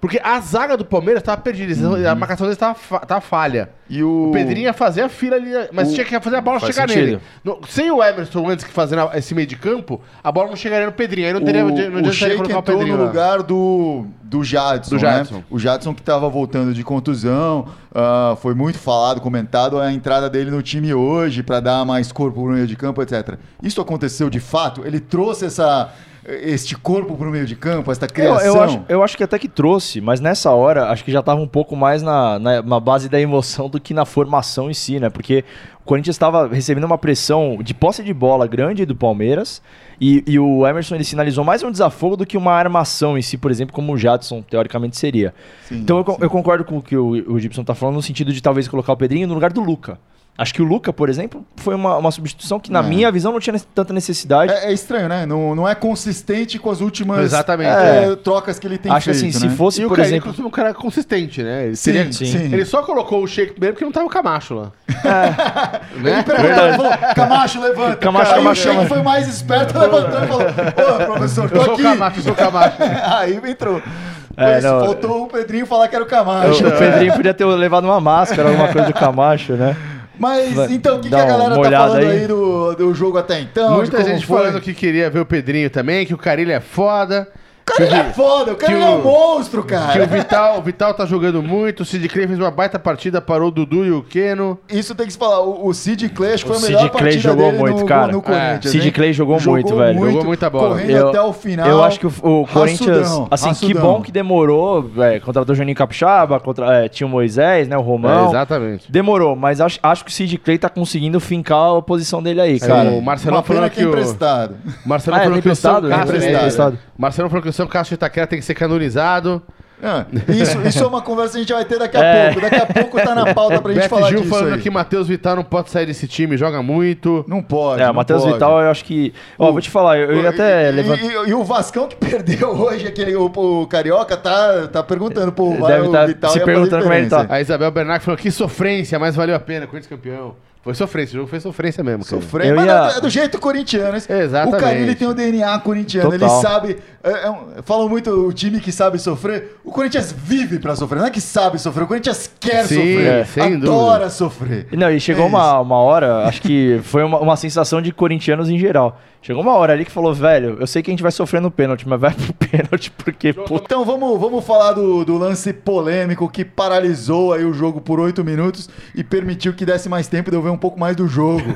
[SPEAKER 3] Porque a zaga do Palmeiras tava perdida, a marcação deles tava, fa- tava falha.
[SPEAKER 1] E o...
[SPEAKER 3] O Pedrinho ia fazer a fila ali, mas
[SPEAKER 1] O-
[SPEAKER 3] tinha que fazer a bola
[SPEAKER 2] Faz
[SPEAKER 3] chegar
[SPEAKER 2] sentido.
[SPEAKER 3] nele. No- sem o Emerson antes que fazendo esse meio de campo, a bola não chegaria no Pedrinho. Aí não teria
[SPEAKER 1] o,
[SPEAKER 3] não
[SPEAKER 1] o Sheik
[SPEAKER 3] colocar o Pedrinho
[SPEAKER 1] no lugar do, do Jadson,
[SPEAKER 3] Do Jadson.
[SPEAKER 1] né? O Jadson que estava voltando de contusão, ah, foi muito falado, comentado a entrada dele no time hoje para dar mais corpo pro meio de campo, etc. Isso aconteceu de fato? Ele trouxe essa este corpo pro meio de campo, esta
[SPEAKER 2] Eu,
[SPEAKER 1] criação?
[SPEAKER 2] eu, acho, eu acho que até que trouxe, mas nessa hora acho que já tava um pouco mais na, na, na base da emoção do que na formação em si, né? Porque o Corinthians estava recebendo uma pressão de posse de bola grande do Palmeiras e, e o Emerson ele sinalizou mais um desafogo do que uma armação em si, por exemplo, como o Jadson teoricamente seria.
[SPEAKER 1] Sim,
[SPEAKER 2] então eu, eu concordo com o que o, o Gibson tá falando no sentido de talvez colocar o Pedrinho no lugar do Luca. Acho que o Luca, por exemplo, foi uma, uma substituição que, na
[SPEAKER 1] É.
[SPEAKER 2] minha visão, não tinha tanta necessidade.
[SPEAKER 1] É, é estranho, né? Não, não é consistente com as últimas
[SPEAKER 3] Exatamente.
[SPEAKER 1] é, trocas que ele tem
[SPEAKER 2] Acho
[SPEAKER 1] feito,
[SPEAKER 2] assim, se
[SPEAKER 1] né?
[SPEAKER 2] fosse,
[SPEAKER 3] E o
[SPEAKER 2] por
[SPEAKER 3] cara,
[SPEAKER 2] exemplo.
[SPEAKER 3] um cara consistente, né? Ele,
[SPEAKER 1] Sim,
[SPEAKER 3] teria-
[SPEAKER 1] sim.
[SPEAKER 3] ele só colocou o Sheik primeiro porque não tava o Camacho lá.
[SPEAKER 1] Ele
[SPEAKER 3] né?
[SPEAKER 1] perguntou, ele falou, Camacho, levanta.
[SPEAKER 2] Camacho,
[SPEAKER 1] Aí
[SPEAKER 2] Camacho,
[SPEAKER 1] o Sheik
[SPEAKER 2] Camacho.
[SPEAKER 1] foi mais esperto, levantou e falou, ô, professor, tô
[SPEAKER 3] Eu sou o
[SPEAKER 1] aqui.
[SPEAKER 3] Camacho, eu sou o Camacho.
[SPEAKER 1] Aí entrou.
[SPEAKER 2] É, não,
[SPEAKER 1] faltou o Pedrinho falar que era o Camacho.
[SPEAKER 2] O Pedrinho podia ter levado uma máscara, alguma coisa do Camacho, né?
[SPEAKER 1] Mas então, o que, que a galera tá falando aí,
[SPEAKER 2] aí.
[SPEAKER 1] do, do jogo até então?
[SPEAKER 3] Muita gente
[SPEAKER 1] foi?
[SPEAKER 3] falando que queria ver o Pedrinho também, que o Carilho é foda.
[SPEAKER 1] O cara ele é foda, o cara
[SPEAKER 3] que
[SPEAKER 1] é um monstro,
[SPEAKER 3] Que o
[SPEAKER 1] cara.
[SPEAKER 3] Vital, o Vital tá jogando muito, o Sid Clay fez uma baita partida, parou o Dudu e o Keno.
[SPEAKER 1] Isso tem que se falar. O, o Sid Clay acho que
[SPEAKER 2] O
[SPEAKER 1] foi a
[SPEAKER 2] Sid
[SPEAKER 1] melhor
[SPEAKER 2] Clay
[SPEAKER 1] partida
[SPEAKER 2] jogou
[SPEAKER 1] dele
[SPEAKER 2] muito,
[SPEAKER 1] no,
[SPEAKER 2] cara.
[SPEAKER 1] no Corinthians.
[SPEAKER 2] Sid
[SPEAKER 1] hein?
[SPEAKER 2] Clay jogou muito, velho.
[SPEAKER 3] Jogou muita bola.
[SPEAKER 1] Correndo
[SPEAKER 2] Eu-
[SPEAKER 1] até o final.
[SPEAKER 2] Eu acho que o, o Corinthians,
[SPEAKER 1] Raçudão,
[SPEAKER 2] assim, que
[SPEAKER 1] raçudão.
[SPEAKER 2] bom que demorou, velho, contratou o Juninho Capixaba, contra, é, tinha o Moisés, né, o Romão.
[SPEAKER 3] É, exatamente.
[SPEAKER 2] Demorou, mas acho, acho que o Sid Clay tá conseguindo fincar a posição dele aí, cara.
[SPEAKER 3] o
[SPEAKER 1] pena
[SPEAKER 3] falando
[SPEAKER 1] que é
[SPEAKER 3] que o-. Marcelo
[SPEAKER 2] Ah, é
[SPEAKER 3] falou que o São?
[SPEAKER 2] É
[SPEAKER 1] emprestado.
[SPEAKER 3] Marcelo falou que o São Castro de Itaquera tem que ser canonizado.
[SPEAKER 1] Ah, isso, isso é uma conversa que a gente vai ter daqui a
[SPEAKER 2] É.
[SPEAKER 1] pouco. Daqui a pouco tá na pauta pra gente
[SPEAKER 3] Beth
[SPEAKER 1] falar
[SPEAKER 3] Gil
[SPEAKER 1] disso
[SPEAKER 3] falando
[SPEAKER 1] aí.
[SPEAKER 3] que Matheus Vital não pode sair desse time, joga muito.
[SPEAKER 1] Não pode,
[SPEAKER 2] É, o Matheus. Vital, eu acho que. Ó, vou te falar, eu, eu ia até
[SPEAKER 1] E- e,
[SPEAKER 2] levantar.
[SPEAKER 1] e- e o Vascão que perdeu hoje, aquele, o, o Carioca, tá, tá perguntando pro
[SPEAKER 2] Deve
[SPEAKER 1] o
[SPEAKER 2] tá
[SPEAKER 1] Vital
[SPEAKER 2] se perguntando como ele
[SPEAKER 1] diferença.
[SPEAKER 2] tá.
[SPEAKER 3] A Isabel Bernard falou que sofrência, mas valeu a pena, Corinthians campeão. Foi sofrência, o jogo foi sofrência mesmo. cara.
[SPEAKER 2] Eu
[SPEAKER 1] mas
[SPEAKER 2] ia-
[SPEAKER 1] é do jeito corintiano.
[SPEAKER 3] Exatamente.
[SPEAKER 1] O Carilli tem o DNA corintiano.
[SPEAKER 2] Total.
[SPEAKER 1] Ele sabe. É, é um- falam muito o time que sabe sofrer. O Corinthians vive pra sofrer. Não é que sabe sofrer. O Corinthians quer
[SPEAKER 3] Sim,
[SPEAKER 1] sofrer.
[SPEAKER 3] é, sem
[SPEAKER 1] adora
[SPEAKER 3] dúvida.
[SPEAKER 1] sofrer.
[SPEAKER 2] Não, e chegou
[SPEAKER 1] É
[SPEAKER 2] uma, uma hora, acho que foi uma, uma sensação de corintianos em geral. Chegou uma hora ali que falou, velho, eu sei que a gente vai sofrer no pênalti, mas vai pro pênalti porque, puta.
[SPEAKER 1] Então vamos, vamos falar do, do lance polêmico que paralisou aí o jogo por oito minutos e permitiu que desse mais tempo de eu ver um pouco mais do jogo.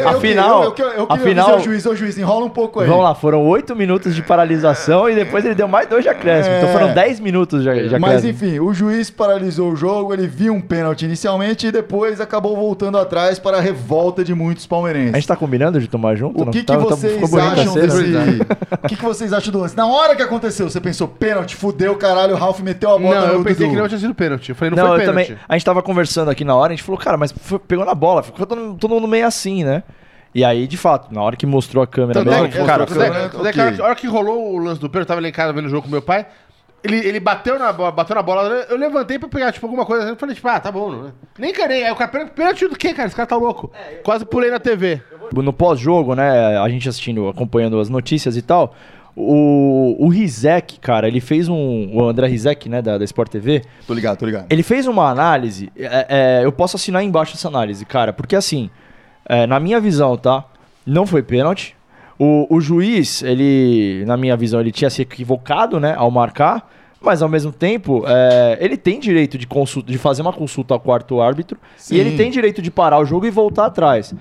[SPEAKER 1] Eu-
[SPEAKER 2] afinal,
[SPEAKER 1] eu, eu, eu, eu queria
[SPEAKER 2] afinal,
[SPEAKER 1] dizer ao juiz, ô juiz, enrola um pouco aí.
[SPEAKER 2] vamos lá, foram oito minutos de paralisação e depois ele deu mais dois de acréscimo. Então
[SPEAKER 1] É.
[SPEAKER 2] foram dez minutos de, de
[SPEAKER 1] Mas
[SPEAKER 2] acréscimo.
[SPEAKER 1] enfim, o juiz paralisou o jogo, ele viu um pênalti inicialmente e depois acabou voltando atrás para a revolta de muitos palmeirenses.
[SPEAKER 2] A gente tá combinando de tomar junto?
[SPEAKER 1] O
[SPEAKER 2] não?
[SPEAKER 1] que, que vocês acham desse. O que, que vocês acham do lance? Na hora que aconteceu, você pensou, pênalti, fudeu, caralho, o Ralf meteu a bola
[SPEAKER 3] Não,
[SPEAKER 1] no
[SPEAKER 3] eu pensei
[SPEAKER 1] Dudu.
[SPEAKER 3] que não tinha sido pênalti. Eu falei, não,
[SPEAKER 2] Não,
[SPEAKER 3] foi pênalti.
[SPEAKER 2] também. A gente tava conversando aqui na hora, a gente falou, cara, mas foi- pegou na bola, ficou todo, todo mundo meio assim, né? E aí, de fato, na hora que mostrou a câmera
[SPEAKER 3] Tanto
[SPEAKER 2] mesmo,
[SPEAKER 3] é que,
[SPEAKER 1] mostrou
[SPEAKER 2] cara,
[SPEAKER 1] a
[SPEAKER 3] tanto é que-
[SPEAKER 1] câmera,
[SPEAKER 3] tanto é que
[SPEAKER 1] ok.
[SPEAKER 3] a hora que- a hora que rolou o lance do pênalti, eu tava lá em casa vendo o jogo com meu pai. Ele, ele bateu, na, bola- bateu na bola, eu levantei pra pegar, tipo, alguma coisa. Eu falei, tipo, ah, tá bom, né? Nem canei. Aí o cara, "Pênalti- pênalti do quê, cara? Esse cara tá louco. Quase pulei na TV.
[SPEAKER 2] no pós-jogo, né, a gente assistindo, acompanhando as notícias e tal, o, o Rizek, cara, ele fez um, o André Rizek, né, da, da Sport TV,
[SPEAKER 1] Tô ligado, tô ligado.
[SPEAKER 2] ele fez uma análise, é, é, eu posso assinar embaixo essa análise, cara, porque assim, é, na minha visão, tá, não foi pênalti, o, o juiz, ele, na minha visão, ele tinha se equivocado, né, ao marcar, mas ao mesmo tempo, é, ele tem direito de, consulta, de fazer uma consulta ao quarto árbitro
[SPEAKER 1] Sim.
[SPEAKER 2] e ele tem direito de parar o jogo e voltar atrás.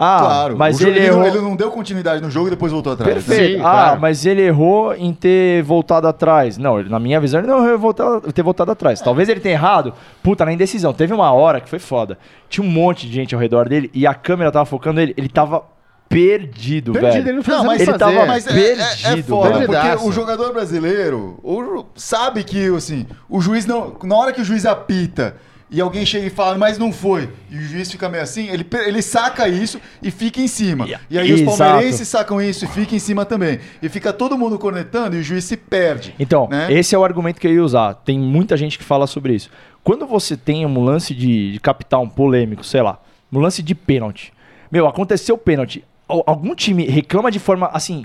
[SPEAKER 2] Ah,
[SPEAKER 1] Claro,
[SPEAKER 2] mas ele,
[SPEAKER 1] ele,
[SPEAKER 2] errou...
[SPEAKER 1] não, ele não deu continuidade no jogo e depois voltou atrás. né?
[SPEAKER 2] Perfeito.
[SPEAKER 3] Sim,
[SPEAKER 2] ah,
[SPEAKER 3] claro.
[SPEAKER 2] mas ele errou em ter voltado atrás. Não, na minha visão, ele não errou em voltar- ter voltado atrás. Talvez ele tenha errado, puta, na indecisão. Teve uma hora que foi foda. Tinha um monte de gente ao redor dele e a câmera tava focando ele. Ele tava perdido,
[SPEAKER 3] Perdido,
[SPEAKER 2] velho.
[SPEAKER 3] ele não fez
[SPEAKER 1] Não,
[SPEAKER 3] nada
[SPEAKER 1] mas
[SPEAKER 2] ele
[SPEAKER 3] fazer.
[SPEAKER 2] tava-
[SPEAKER 1] Mas é, é, é
[SPEAKER 2] Perdido,
[SPEAKER 1] foda, porque o jogador brasileiro o- sabe que, assim, o juiz não. Na hora que o juiz apita e alguém chega e fala, mas não foi, e o juiz fica meio assim, ele, ele saca isso e fica em cima.
[SPEAKER 2] Yeah.
[SPEAKER 1] E aí os
[SPEAKER 2] Exato.
[SPEAKER 1] palmeirenses sacam isso e fica em cima também. E fica todo mundo cornetando e o juiz se perde.
[SPEAKER 2] Então,
[SPEAKER 1] né?
[SPEAKER 2] esse é o argumento que eu ia usar. Tem muita gente que fala sobre isso. Quando você tem um lance de, de capital um polêmico, sei lá, um lance de pênalti. Meu, aconteceu pênalti. Al- Algum time reclama de forma assim.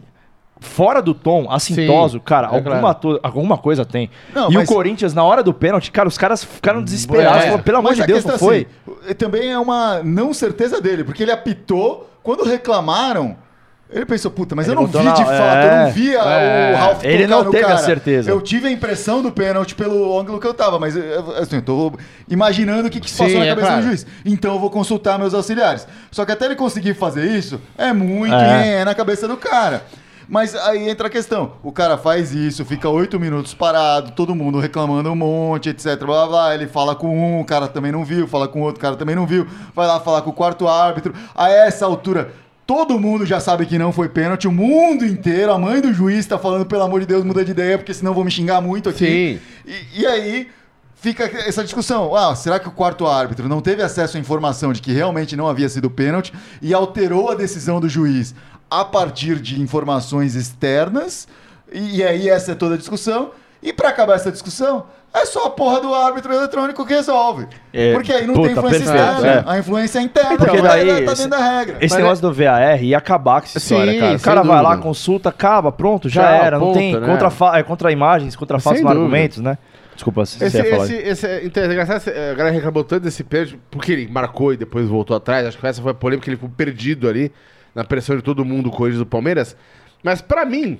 [SPEAKER 2] Fora do tom, assintoso,
[SPEAKER 3] Sim,
[SPEAKER 2] cara,
[SPEAKER 3] é
[SPEAKER 2] alguma,
[SPEAKER 3] claro.
[SPEAKER 2] to- alguma coisa tem.
[SPEAKER 1] Não,
[SPEAKER 2] e
[SPEAKER 1] mas-
[SPEAKER 2] o Corinthians, na hora do pênalti, cara, os caras ficaram desesperados.
[SPEAKER 3] É,
[SPEAKER 2] falaram, Pelo amor
[SPEAKER 1] Mas
[SPEAKER 2] de
[SPEAKER 1] a
[SPEAKER 2] Deus, não
[SPEAKER 1] questão,
[SPEAKER 2] foi?
[SPEAKER 1] assim, também é uma não certeza dele, porque ele apitou, quando reclamaram, ele pensou, puta, mas
[SPEAKER 2] Ele
[SPEAKER 1] eu não vi
[SPEAKER 2] na-
[SPEAKER 1] de fato, eu
[SPEAKER 2] é,
[SPEAKER 1] não via
[SPEAKER 3] é.
[SPEAKER 1] o Ralf
[SPEAKER 2] Ele
[SPEAKER 1] tocar
[SPEAKER 2] não teve a
[SPEAKER 1] cara.
[SPEAKER 2] certeza.
[SPEAKER 1] Eu tive a impressão do pênalti pelo ângulo que eu tava, mas eu- assim, eu tô imaginando o que, que se
[SPEAKER 3] Sim,
[SPEAKER 1] passou na
[SPEAKER 3] é
[SPEAKER 1] cabeça
[SPEAKER 3] claro.
[SPEAKER 1] do juiz. Então eu vou consultar meus auxiliares. Só que até ele conseguir fazer isso, é muito
[SPEAKER 2] É.
[SPEAKER 1] é na cabeça do cara. Mas aí entra a questão. O cara faz isso, fica oito minutos parado, todo mundo reclamando um monte, etc. Blá, blá. Ele fala com um, o cara também não viu, fala com outro, o cara também não viu. Vai lá falar com o quarto árbitro. A essa altura, todo mundo já sabe que não foi pênalti. O mundo inteiro, a mãe do juiz tá falando, pelo amor de Deus, muda de ideia, porque senão vão me xingar muito aqui. E, e aí fica essa discussão. Ah, será que o quarto árbitro não teve acesso à informação de que realmente não havia sido pênalti e alterou a decisão do juiz a partir de informações externas? E, e aí essa é toda a discussão. E pra acabar essa discussão, é só a porra do árbitro eletrônico que resolve.
[SPEAKER 2] É,
[SPEAKER 1] Porque aí não
[SPEAKER 2] puta,
[SPEAKER 1] tem influência
[SPEAKER 2] perfeito,
[SPEAKER 1] externa.
[SPEAKER 2] é.
[SPEAKER 1] A influência é interna.
[SPEAKER 2] Porque
[SPEAKER 1] então,
[SPEAKER 2] daí
[SPEAKER 1] tá dentro da regra.
[SPEAKER 2] Esse
[SPEAKER 3] Mas
[SPEAKER 2] negócio do VAR ia acabar com essa
[SPEAKER 3] Sim,
[SPEAKER 2] história, cara. O cara vai lá,
[SPEAKER 3] dúvida.
[SPEAKER 2] consulta, acaba, pronto, já
[SPEAKER 3] Tchau,
[SPEAKER 2] era. Não
[SPEAKER 3] ponto,
[SPEAKER 2] tem
[SPEAKER 3] né?
[SPEAKER 2] contra, fa- é, contra imagens, contra fatos
[SPEAKER 3] dúvida.
[SPEAKER 2] argumentos, né? Desculpa, você
[SPEAKER 3] Esse,
[SPEAKER 2] ia falar.
[SPEAKER 3] esse, esse, é esse- a galera reclamou tanto desse pênalti, porque ele marcou e depois voltou atrás. Acho que essa foi a polêmica, ele ficou perdido ali, na pressão de todo mundo, o Corinthians do Palmeiras. Mas pra mim,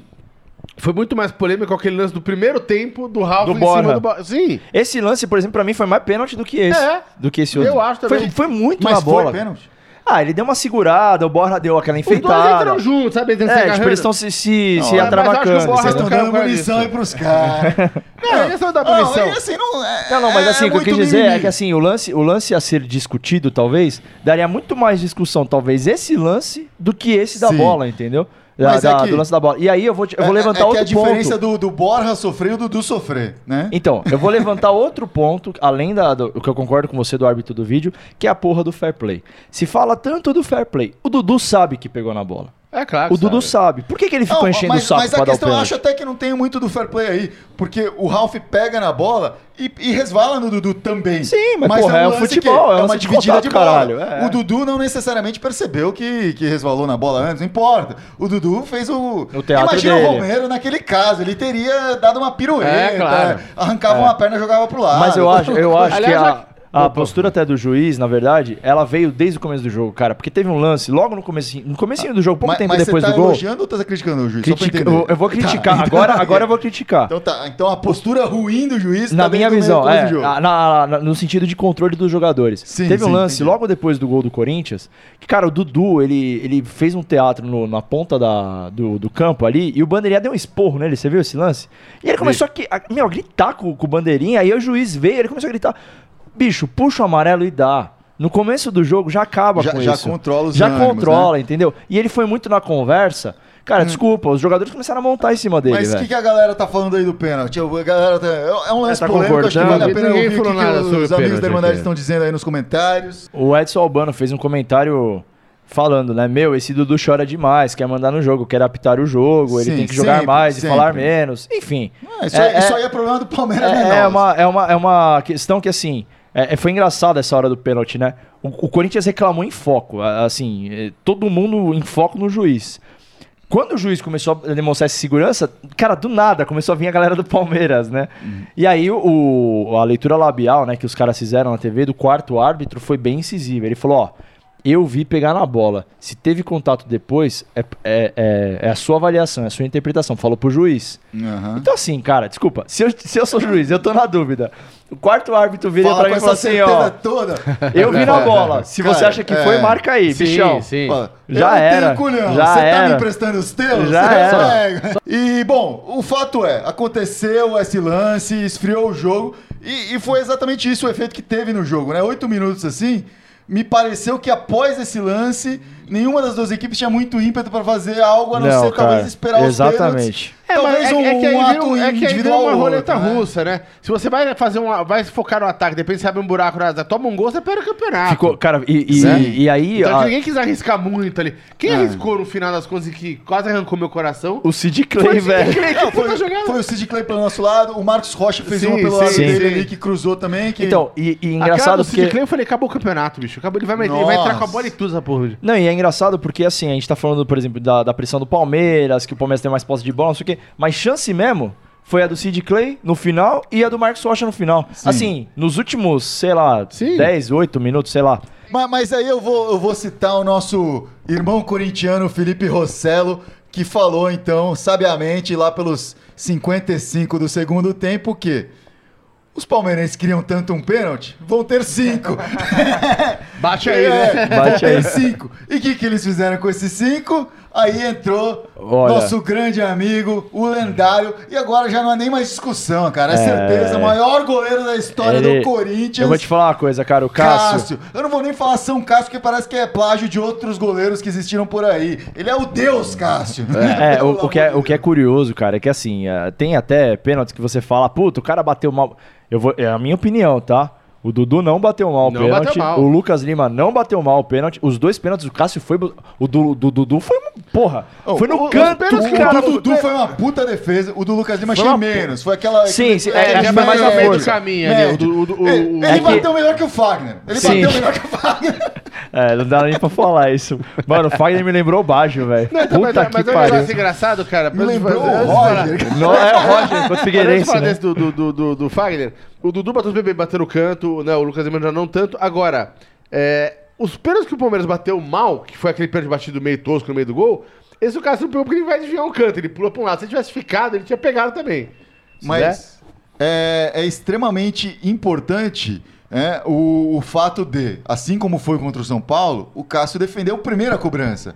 [SPEAKER 3] foi muito mais polêmico aquele lance do primeiro tempo do Ralf
[SPEAKER 2] Do
[SPEAKER 3] em
[SPEAKER 2] Borja.
[SPEAKER 3] cima do Borja. Sim,
[SPEAKER 2] Esse lance, por exemplo, pra mim foi mais pênalti do que esse.
[SPEAKER 3] É.
[SPEAKER 2] Do que esse
[SPEAKER 3] Eu
[SPEAKER 2] outro.
[SPEAKER 3] acho também.
[SPEAKER 2] Foi, foi muito
[SPEAKER 1] Mas
[SPEAKER 2] na bola.
[SPEAKER 1] foi pênalti.
[SPEAKER 2] Ah, ele deu uma segurada, o Borja deu aquela
[SPEAKER 3] os dois
[SPEAKER 2] enfeitada.
[SPEAKER 3] entraram juntos, sabe? Eles
[SPEAKER 2] É, tipo, eles estão se, se,
[SPEAKER 1] Não,
[SPEAKER 2] se
[SPEAKER 1] é,
[SPEAKER 3] mas eu acho que o
[SPEAKER 2] atravancando.
[SPEAKER 1] Vocês estão dando munição aí pros caras.
[SPEAKER 3] Não, questão da
[SPEAKER 1] Não,
[SPEAKER 3] punição.
[SPEAKER 1] e assim, não, é,
[SPEAKER 2] Não, não, mas
[SPEAKER 1] é-
[SPEAKER 2] assim,
[SPEAKER 1] é
[SPEAKER 2] o que eu quis dizer é
[SPEAKER 1] mimimi.
[SPEAKER 2] que assim, o lance, o lance a ser discutido, talvez, daria muito mais discussão, talvez, esse lance do que esse da
[SPEAKER 1] Sim.
[SPEAKER 2] bola, entendeu? Da,
[SPEAKER 1] Mas é que-
[SPEAKER 2] do lance da bola. E aí eu vou, eu vou
[SPEAKER 1] É-
[SPEAKER 2] levantar
[SPEAKER 1] é, que
[SPEAKER 2] outro
[SPEAKER 1] a diferença
[SPEAKER 2] ponto.
[SPEAKER 1] do, do Borja sofrer e o Dudu sofrer, né?
[SPEAKER 2] Então, eu vou levantar outro ponto, além da, do que eu concordo com você do árbitro do vídeo, que é a porra do fair play. Se fala tanto do fair play, o Dudu sabe que pegou na bola.
[SPEAKER 3] É claro.
[SPEAKER 2] O Dudu sabe. Por que, que ele ficou
[SPEAKER 1] Não,
[SPEAKER 2] enchendo
[SPEAKER 1] mas,
[SPEAKER 2] o saco
[SPEAKER 1] mas
[SPEAKER 2] pra
[SPEAKER 1] a
[SPEAKER 2] dar o
[SPEAKER 1] questão eu acho até que não tem muito do fair play aí. Porque o Ralf pega na bola e, e resvala no Dudu também.
[SPEAKER 2] Sim, mas, porra,
[SPEAKER 1] um
[SPEAKER 2] é o futebol, é
[SPEAKER 1] é uma
[SPEAKER 2] lance de
[SPEAKER 1] dividida
[SPEAKER 2] contato,
[SPEAKER 1] de bola.
[SPEAKER 2] caralho, é.
[SPEAKER 1] O Dudu não necessariamente percebeu que, que resvalou na bola antes, não importa. O Dudu fez o.
[SPEAKER 2] O teatro
[SPEAKER 1] Imagina
[SPEAKER 2] dele.
[SPEAKER 1] o Romero naquele caso, ele teria dado uma pirueta,
[SPEAKER 3] É, claro.
[SPEAKER 1] arrancava uma perna e jogava pro lado.
[SPEAKER 2] Mas eu acho, eu acho
[SPEAKER 3] Aliás,
[SPEAKER 2] que a, a postura até do juiz, na verdade, ela veio desde o começo do jogo, cara. Porque teve um lance logo no comecinho, no comecinho do jogo, pouco
[SPEAKER 1] mas,
[SPEAKER 2] tempo
[SPEAKER 1] mas
[SPEAKER 2] depois
[SPEAKER 1] você tá
[SPEAKER 2] do gol.
[SPEAKER 1] elogiando ou tá criticando o juiz?
[SPEAKER 2] Critica- eu, eu vou
[SPEAKER 1] Tá,
[SPEAKER 2] criticar.
[SPEAKER 1] então-
[SPEAKER 2] agora, agora eu vou criticar.
[SPEAKER 1] Então tá, então a postura ruim do juiz
[SPEAKER 2] Na
[SPEAKER 1] tá
[SPEAKER 2] minha visão, é, na- na- na- no sentido de controle dos jogadores.
[SPEAKER 1] Sim,
[SPEAKER 2] Teve um
[SPEAKER 1] sim,
[SPEAKER 2] lance
[SPEAKER 1] entendi.
[SPEAKER 2] logo depois do gol do Corinthians, que, cara, o Dudu, ele, ele fez um teatro no- na ponta da, do, do campo ali, e o Bandeirinha deu um esporro nele, você viu esse lance? E ele começou a, a, meu, gritar com, com o Bandeirinha, aí o juiz veio, ele começou a gritar, bicho, puxa o amarelo e dá. No começo do jogo já acaba
[SPEAKER 1] Já-
[SPEAKER 2] com
[SPEAKER 1] já
[SPEAKER 2] isso.
[SPEAKER 1] controla os
[SPEAKER 2] Já
[SPEAKER 1] ânimos, né?
[SPEAKER 2] controla, entendeu? E ele foi muito na conversa. Cara, desculpa, os jogadores começaram a montar em cima dele,
[SPEAKER 1] Hum. Mas o que, que a galera tá falando aí do pênalti? A galera tá- é um lance
[SPEAKER 2] tá
[SPEAKER 1] polêmico, acho que vale a pena
[SPEAKER 3] Ninguém
[SPEAKER 1] ouvir o que, que os amigos da Irmandade estão dizendo aí nos comentários.
[SPEAKER 2] O Edson Albano fez um comentário falando, né? Meu, esse Dudu chora demais, quer mandar no jogo, quer apitar o jogo, ele
[SPEAKER 1] Sim,
[SPEAKER 2] tem que jogar
[SPEAKER 1] sempre,
[SPEAKER 2] mais
[SPEAKER 1] sempre.
[SPEAKER 2] e falar menos. Enfim.
[SPEAKER 1] Ah, isso,
[SPEAKER 2] É-
[SPEAKER 1] aí, isso
[SPEAKER 2] é-
[SPEAKER 1] aí é problema do Palmeiras,
[SPEAKER 2] É,
[SPEAKER 1] né?
[SPEAKER 2] é
[SPEAKER 1] não?
[SPEAKER 2] uma, é, uma, é uma questão que, assim, é, é- foi engraçado essa hora do pênalti, né? O, o Corinthians reclamou em foco, assim, é, todo mundo em foco no juiz. Quando o juiz começou a demonstrar essa segurança, cara, do nada começou a vir a galera do Palmeiras, né? E aí o- a leitura labial, né, que os caras fizeram na TV do quarto árbitro foi bem incisiva. Ele falou, ó, eu vi pegar na bola. Se teve contato depois, é, é, é- é a sua avaliação, é a sua interpretação. Falou pro juiz.
[SPEAKER 1] Aham.
[SPEAKER 2] Então, assim, cara, desculpa. Se eu, se eu sou juiz, eu tô na dúvida. O quarto árbitro vira
[SPEAKER 1] Fala
[SPEAKER 2] pra
[SPEAKER 1] com
[SPEAKER 2] mim e fala
[SPEAKER 1] essa
[SPEAKER 2] assim, ó.
[SPEAKER 1] toda.
[SPEAKER 2] Eu vi na bola. Se você
[SPEAKER 1] Cara,
[SPEAKER 2] acha que
[SPEAKER 1] é.
[SPEAKER 2] foi, marca aí,
[SPEAKER 3] Sim,
[SPEAKER 2] bichão.
[SPEAKER 3] sim.
[SPEAKER 1] Fala,
[SPEAKER 2] Já era,
[SPEAKER 1] tenho culhão.
[SPEAKER 2] já
[SPEAKER 1] Você tá
[SPEAKER 2] era.
[SPEAKER 1] me emprestando os teus?
[SPEAKER 2] Já
[SPEAKER 1] Você
[SPEAKER 2] era.
[SPEAKER 1] E, bom, o fato é, aconteceu esse lance, esfriou o jogo, e, e foi exatamente isso o efeito que teve no jogo, né? Oito minutos assim, me pareceu que após esse lance, nenhuma das duas equipes tinha muito ímpeto pra fazer algo, a não,
[SPEAKER 2] Não,
[SPEAKER 1] ser
[SPEAKER 2] cara,
[SPEAKER 1] talvez esperar os
[SPEAKER 2] exatamente.
[SPEAKER 1] pênaltis.
[SPEAKER 3] É,
[SPEAKER 1] talvez
[SPEAKER 3] mas é,
[SPEAKER 1] um,
[SPEAKER 3] é que aí
[SPEAKER 1] um ato
[SPEAKER 3] um- é que aí vira uma roleta
[SPEAKER 1] outro, né?
[SPEAKER 3] russa, né? Se você vai fazer uma. Vai focar no ataque, depois você abre um buraco na asa, toma um gol, você perde o campeonato.
[SPEAKER 2] Ficou, cara, e, e,
[SPEAKER 3] Né?
[SPEAKER 2] e aí.
[SPEAKER 3] Então
[SPEAKER 2] a-
[SPEAKER 3] ninguém quis arriscar muito ali. Quem
[SPEAKER 1] É.
[SPEAKER 3] arriscou no final das contas e que quase arrancou meu coração?
[SPEAKER 2] o Sid
[SPEAKER 3] Foi
[SPEAKER 2] Clay,
[SPEAKER 3] o Sid
[SPEAKER 2] velho.
[SPEAKER 3] Que
[SPEAKER 1] foi,
[SPEAKER 3] jogada.
[SPEAKER 1] foi o Sid Clay pelo nosso lado, o Marcos Rocha fez
[SPEAKER 3] Sim,
[SPEAKER 1] uma pelo
[SPEAKER 3] sim,
[SPEAKER 1] lado
[SPEAKER 3] sim.
[SPEAKER 1] dele ali, que cruzou também. Que...
[SPEAKER 2] Então, e, e engraçado
[SPEAKER 3] do Sid
[SPEAKER 2] porque.
[SPEAKER 3] Clay, eu falei, acabou o campeonato, bicho. Acabou, ele, vai, ele vai entrar com a bola e tudo essa porra.
[SPEAKER 2] Não, e é engraçado porque assim, a gente tá falando, por exemplo, da, da pressão do Palmeiras, que o Palmeiras tem mais posse de bola, não sei o quê. Mas chance mesmo foi a do Sid Clay no final e a do Marcos Rocha no final.
[SPEAKER 1] Sim.
[SPEAKER 2] Assim, nos últimos, sei lá,
[SPEAKER 3] Sim.
[SPEAKER 2] 10, 8 minutos, sei lá.
[SPEAKER 1] Mas, mas aí eu vou, eu vou citar o nosso irmão corintiano Felipe Rossello, que falou então, sabiamente, lá pelos 55 do segundo tempo, que os palmeirenses queriam tanto um pênalti, vão ter cinco.
[SPEAKER 3] Bate aí,
[SPEAKER 1] É,
[SPEAKER 3] né?
[SPEAKER 1] vão
[SPEAKER 2] Bate
[SPEAKER 1] ter
[SPEAKER 2] aí.
[SPEAKER 1] cinco. E o que, que eles fizeram com esses cinco? Aí entrou
[SPEAKER 2] Olha.
[SPEAKER 1] nosso grande amigo, o lendário, e agora já não há nem mais discussão, cara. É,
[SPEAKER 2] É.
[SPEAKER 1] certeza, o maior goleiro da história
[SPEAKER 2] Ele-
[SPEAKER 1] do Corinthians.
[SPEAKER 2] Eu vou te falar uma coisa, cara, o Cássio.
[SPEAKER 1] Cássio. Eu não vou nem falar São Cássio, porque parece que é plágio de outros goleiros que existiram por aí. Ele é o Deus Cássio.
[SPEAKER 2] É,
[SPEAKER 1] Pelo
[SPEAKER 2] o, o que é, o que é curioso, cara, é que assim, é, tem até pênaltis que você fala, puta, o cara bateu mal. Eu vou, é a minha opinião, tá? O Dudu não bateu mal o
[SPEAKER 3] Não
[SPEAKER 2] pênalti.
[SPEAKER 3] mal.
[SPEAKER 2] O Lucas Lima não bateu mal o pênalti. Os dois pênaltis, o Cássio foi. O do, do Dudu foi. Porra!
[SPEAKER 1] Oh,
[SPEAKER 2] foi no
[SPEAKER 1] o-
[SPEAKER 2] canto,
[SPEAKER 1] que
[SPEAKER 2] cara.
[SPEAKER 1] O do Dudu foi uma puta defesa. O do Lucas Lima
[SPEAKER 2] Foi
[SPEAKER 1] achei menos. Foi aquela.
[SPEAKER 2] Sim, sim, é,
[SPEAKER 3] Ele
[SPEAKER 2] foi mais a
[SPEAKER 3] meio do caminho. O, o o-
[SPEAKER 1] Ele,
[SPEAKER 3] o-
[SPEAKER 1] ele
[SPEAKER 2] É que-
[SPEAKER 1] bateu melhor que o Fagner. Ele
[SPEAKER 2] Sim.
[SPEAKER 1] bateu melhor que o Fagner.
[SPEAKER 2] É, não dá nem pra falar isso. Mano, o Fagner me lembrou o Baggio, velho.
[SPEAKER 3] Não, então,
[SPEAKER 2] Puta
[SPEAKER 3] mas,
[SPEAKER 2] que
[SPEAKER 3] mas é um
[SPEAKER 2] pariu.
[SPEAKER 3] negócio engraçado, cara.
[SPEAKER 1] Me lembrou o Roger.
[SPEAKER 2] Não, é o Roger,
[SPEAKER 3] de
[SPEAKER 2] Figueirense,
[SPEAKER 3] falar
[SPEAKER 2] né?
[SPEAKER 3] desse do, do, do, do, do Fagner, o Dudu bateu os bebês bateu no canto, né? O Lucas Lima já não tanto. Agora, é, os pênaltis que o Palmeiras bateu mal, que foi aquele pênalti batido meio tosco no meio do gol, esse o Cássio não pegou porque ele vai desviar um canto, ele pula pra um lado. Se ele tivesse ficado, ele tinha pegado também.
[SPEAKER 1] Mas é, é extremamente importante é, o, o fato de, assim como foi contra o São Paulo, o Cássio defendeu a cobrança.